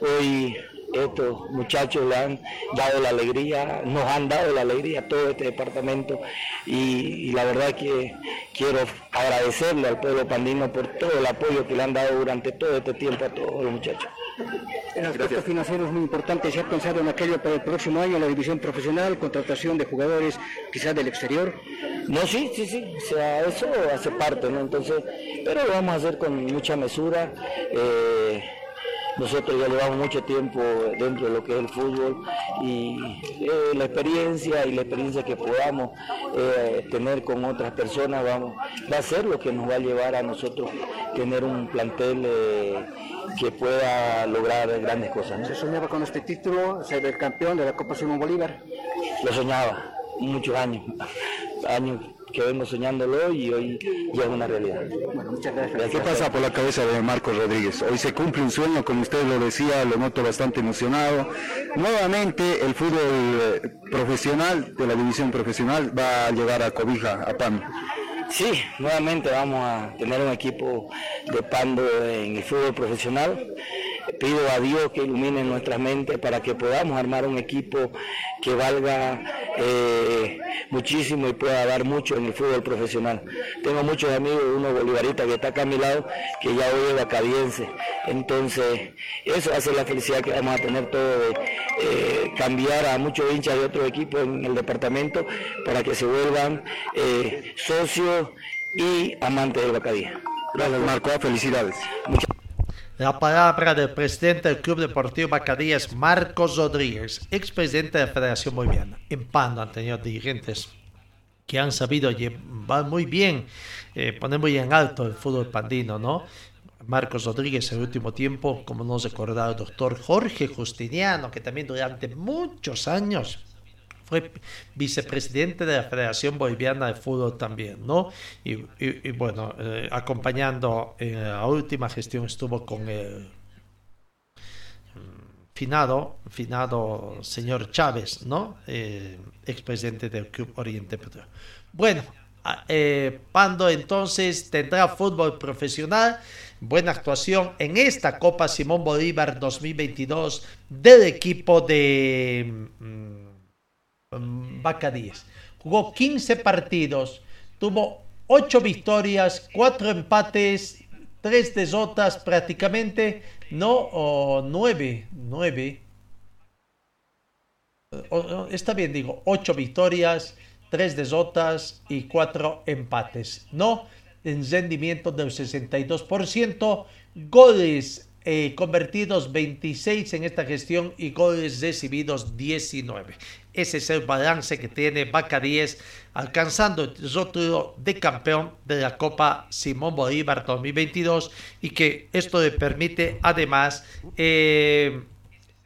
hoy estos muchachos le han dado la alegría, nos han dado la alegría a todo este departamento y, y la verdad que quiero agradecerle al pueblo pandino por todo el apoyo que le han dado durante todo este tiempo a todos los muchachos. El aspecto financiero es muy importante. ¿Se ha pensado en aquello para el próximo año, la división profesional, contratación de jugadores quizás del exterior? No, sí, sí, sí, o sea, eso hace parte, ¿no? Entonces, pero lo vamos a hacer con mucha mesura. eh, nosotros ya llevamos mucho tiempo dentro de lo que es el fútbol y eh, la experiencia y la experiencia que podamos eh, tener con otras personas vamos, va a ser lo que nos va a llevar a nosotros tener un plantel eh, que pueda lograr grandes cosas. ¿no? ¿Se soñaba con este título, ser el campeón de la Copa Simón Bolívar? Lo soñaba muchos años, años que vengo soñándolo y hoy ya es una realidad. Bueno, muchas gracias. ¿Qué pasa por la cabeza de Marcos Rodríguez? Hoy se cumple un sueño, como usted lo decía, lo noto bastante emocionado. Nuevamente el fútbol eh, profesional, de la división profesional, va a llegar a Cobija, a PAN. Sí, nuevamente vamos a tener un equipo de Pando en el fútbol profesional. Pido a Dios que ilumine nuestras mentes para que podamos armar un equipo que valga eh, muchísimo y pueda dar mucho en el fútbol profesional. Tengo muchos amigos, uno bolivarita que está acá a mi lado, que ya hoy es bacadiense. Entonces, eso hace la felicidad que vamos a tener todo de eh, cambiar a muchos hinchas de otros equipos en el departamento para que se vuelvan eh, socios y amantes del Bacadía. Gracias Marco, felicidades. La palabra del presidente del Club Deportivo Bacadíes, Marcos Rodríguez, expresidente de la Federación Boliviana. En Pando han tenido dirigentes que han sabido llevar muy bien, eh, poner muy en alto el fútbol pandino, ¿no? Marcos Rodríguez el último tiempo, como nos recordaba el doctor Jorge Justiniano, que también durante muchos años vicepresidente de la Federación Boliviana de Fútbol también, ¿no? Y, bueno, eh, acompañando en la última gestión estuvo con el mm, finado, finado señor Chávez, ¿no? Eh, expresidente del Club Oriente Petróleo. Bueno, eh, Pando entonces tendrá fútbol profesional, buena actuación en esta Copa Simón Bolívar 2022 del equipo de... mm, Bacadíes. Jugó 15 partidos, tuvo 8 victorias, 4 empates tres derrotas prácticamente, no, o nueve, nueve. O- o- está bien, digo, ocho victorias, tres derrotas y cuatro empates. No, en rendimiento del 62%, goles eh, convertidos 26 en esta gestión y goles recibidos 19. Ese es el balance que tiene Vaca 10, alcanzando el rótulo de campeón de la Copa Simón Bolívar 2022 y que esto le permite además eh,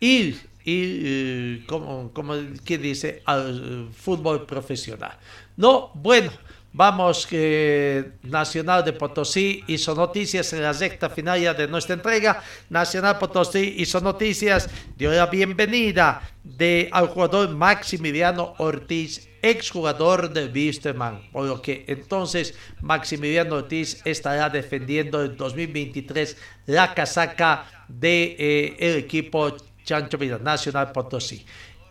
ir, ir eh, como, como quien dice, al fútbol profesional. No, bueno, vamos que Nacional de Potosí hizo noticias en la recta final de nuestra entrega. Nacional Potosí hizo noticias, dio la bienvenida de, al jugador Maximiliano Ortiz, exjugador del Wisterman, por lo que entonces Maximiliano Ortiz estará defendiendo en 2023 la casaca del de, eh, equipo Chancho Vida Nacional Potosí.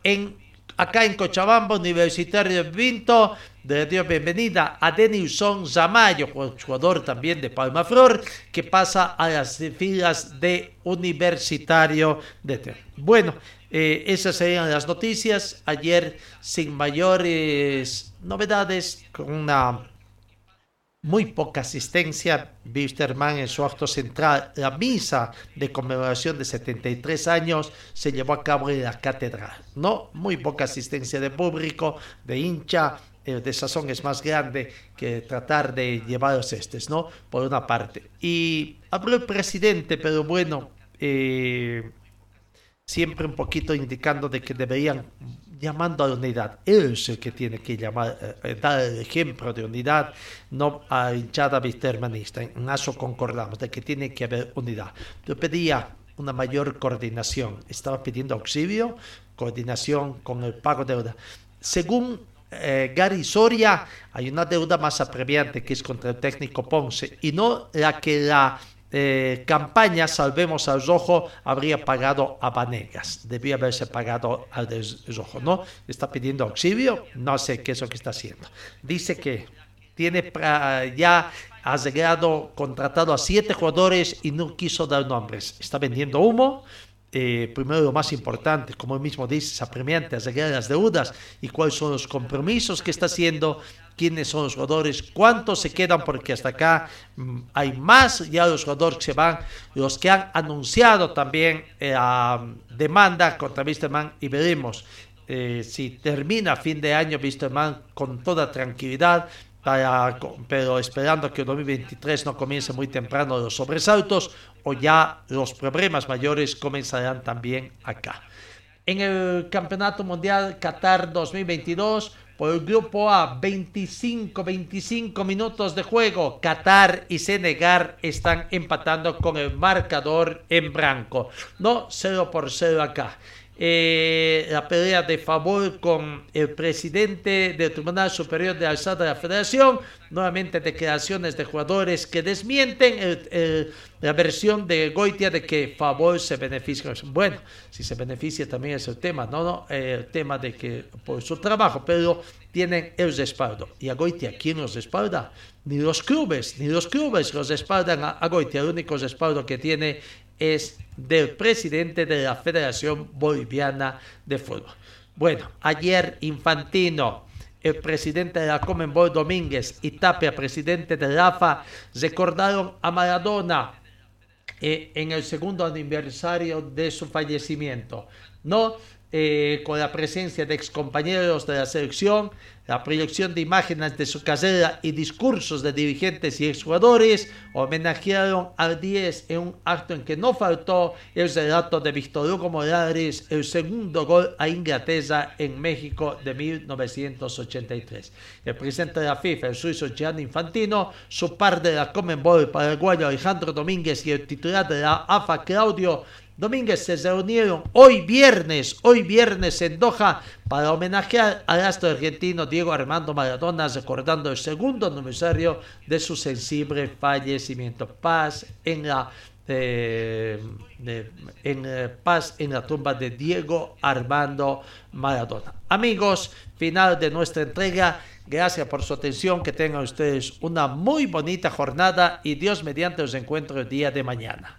En, acá en Cochabamba, Universitario Vinto, le dio bienvenida a Denilson Zamayo, jugador también de Palma Flor, que pasa a las filas de Universitario de. Bueno, eh, esas serían las noticias. Ayer, sin mayores novedades, con una muy poca asistencia. Wisterman en su acto central, la misa de conmemoración de 73 años se llevó a cabo en la catedral. No, muy poca asistencia de público, de hincha. El desazón es más grande que tratar de llevar los estes, ¿no? Por una parte. Y habló el presidente, pero bueno, eh, siempre un poquito indicando de que deberían llamando a la unidad. Él es el que tiene que llamar, eh, dar el ejemplo de unidad, no a hinchada vistermanista. En eso concordamos, de que tiene que haber unidad. Yo pedía una mayor coordinación. Estaba pidiendo auxilio, coordinación con el pago de deuda. Según eh, Gary Soria, hay una deuda más apremiante que es contra el técnico Ponce y no la que la eh, campaña Salvemos al Rojo habría pagado a Vanegas. Debía haberse pagado al del Rojo, ¿no? Está pidiendo auxilio, no sé qué es lo que está haciendo. Dice que tiene ya ha llegado, contratado a siete jugadores y no quiso dar nombres. Está vendiendo humo. Eh, primero lo más importante, como él mismo dice, es apremiante, arreglar las deudas y cuáles son los compromisos que está haciendo, quiénes son los jugadores, cuántos se quedan, porque hasta acá mmm, hay más ya los jugadores que se van, los que han anunciado también eh, demanda contra Wisterman y veremos eh, si termina a fin de año Wisterman con toda tranquilidad, pero esperando que el 2023 no comience muy temprano los sobresaltos o ya los problemas mayores comenzarán también acá. En el Campeonato Mundial Qatar 2022, por el grupo A, 25, 25 minutos de juego. Qatar y Senegal están empatando con el marcador en blanco. No 0 por 0 acá. Eh, la pelea de favor con el presidente del Tribunal Superior de Alzada de la Federación, nuevamente declaraciones de jugadores que desmienten el, el, la versión de Goitia de que favor se beneficia. Bueno, si se beneficia también es el tema, no, no, eh, el tema de que por su trabajo, pero tienen el respaldo. ¿Y a Goitia quién los respalda? Ni los clubes, ni los clubes los respaldan a, a Goitia. El único respaldo que tiene es del presidente de la Federación Boliviana de Fútbol. Bueno, ayer Infantino, el presidente de la Comenbol Domínguez y Tapia, presidente de la AFA, recordaron a Maradona eh, en el segundo aniversario de su fallecimiento. No eh, con la presencia de excompañeros de la selección, la proyección de imágenes de su carrera y discursos de dirigentes y exjugadores, homenajearon al 10 en un acto en que no faltó el relato de Víctor Hugo Morales, el segundo gol a Inglaterra en México de 1983. El presidente de la FIFA, el suizo Gianni Infantino, su par de la Comenbol, paraguayo Alejandro Domínguez y el titular de la AFA, Claudio Domínguez se reunieron hoy viernes, hoy viernes en Doha para homenajear al astro argentino Diego Armando Maradona, recordando el segundo aniversario de su sensible fallecimiento. Paz en la eh, de, en eh, paz en la tumba de Diego Armando Maradona. Amigos, final de nuestra entrega. Gracias por su atención, que tengan ustedes una muy bonita jornada y Dios mediante los encuentro el día de mañana.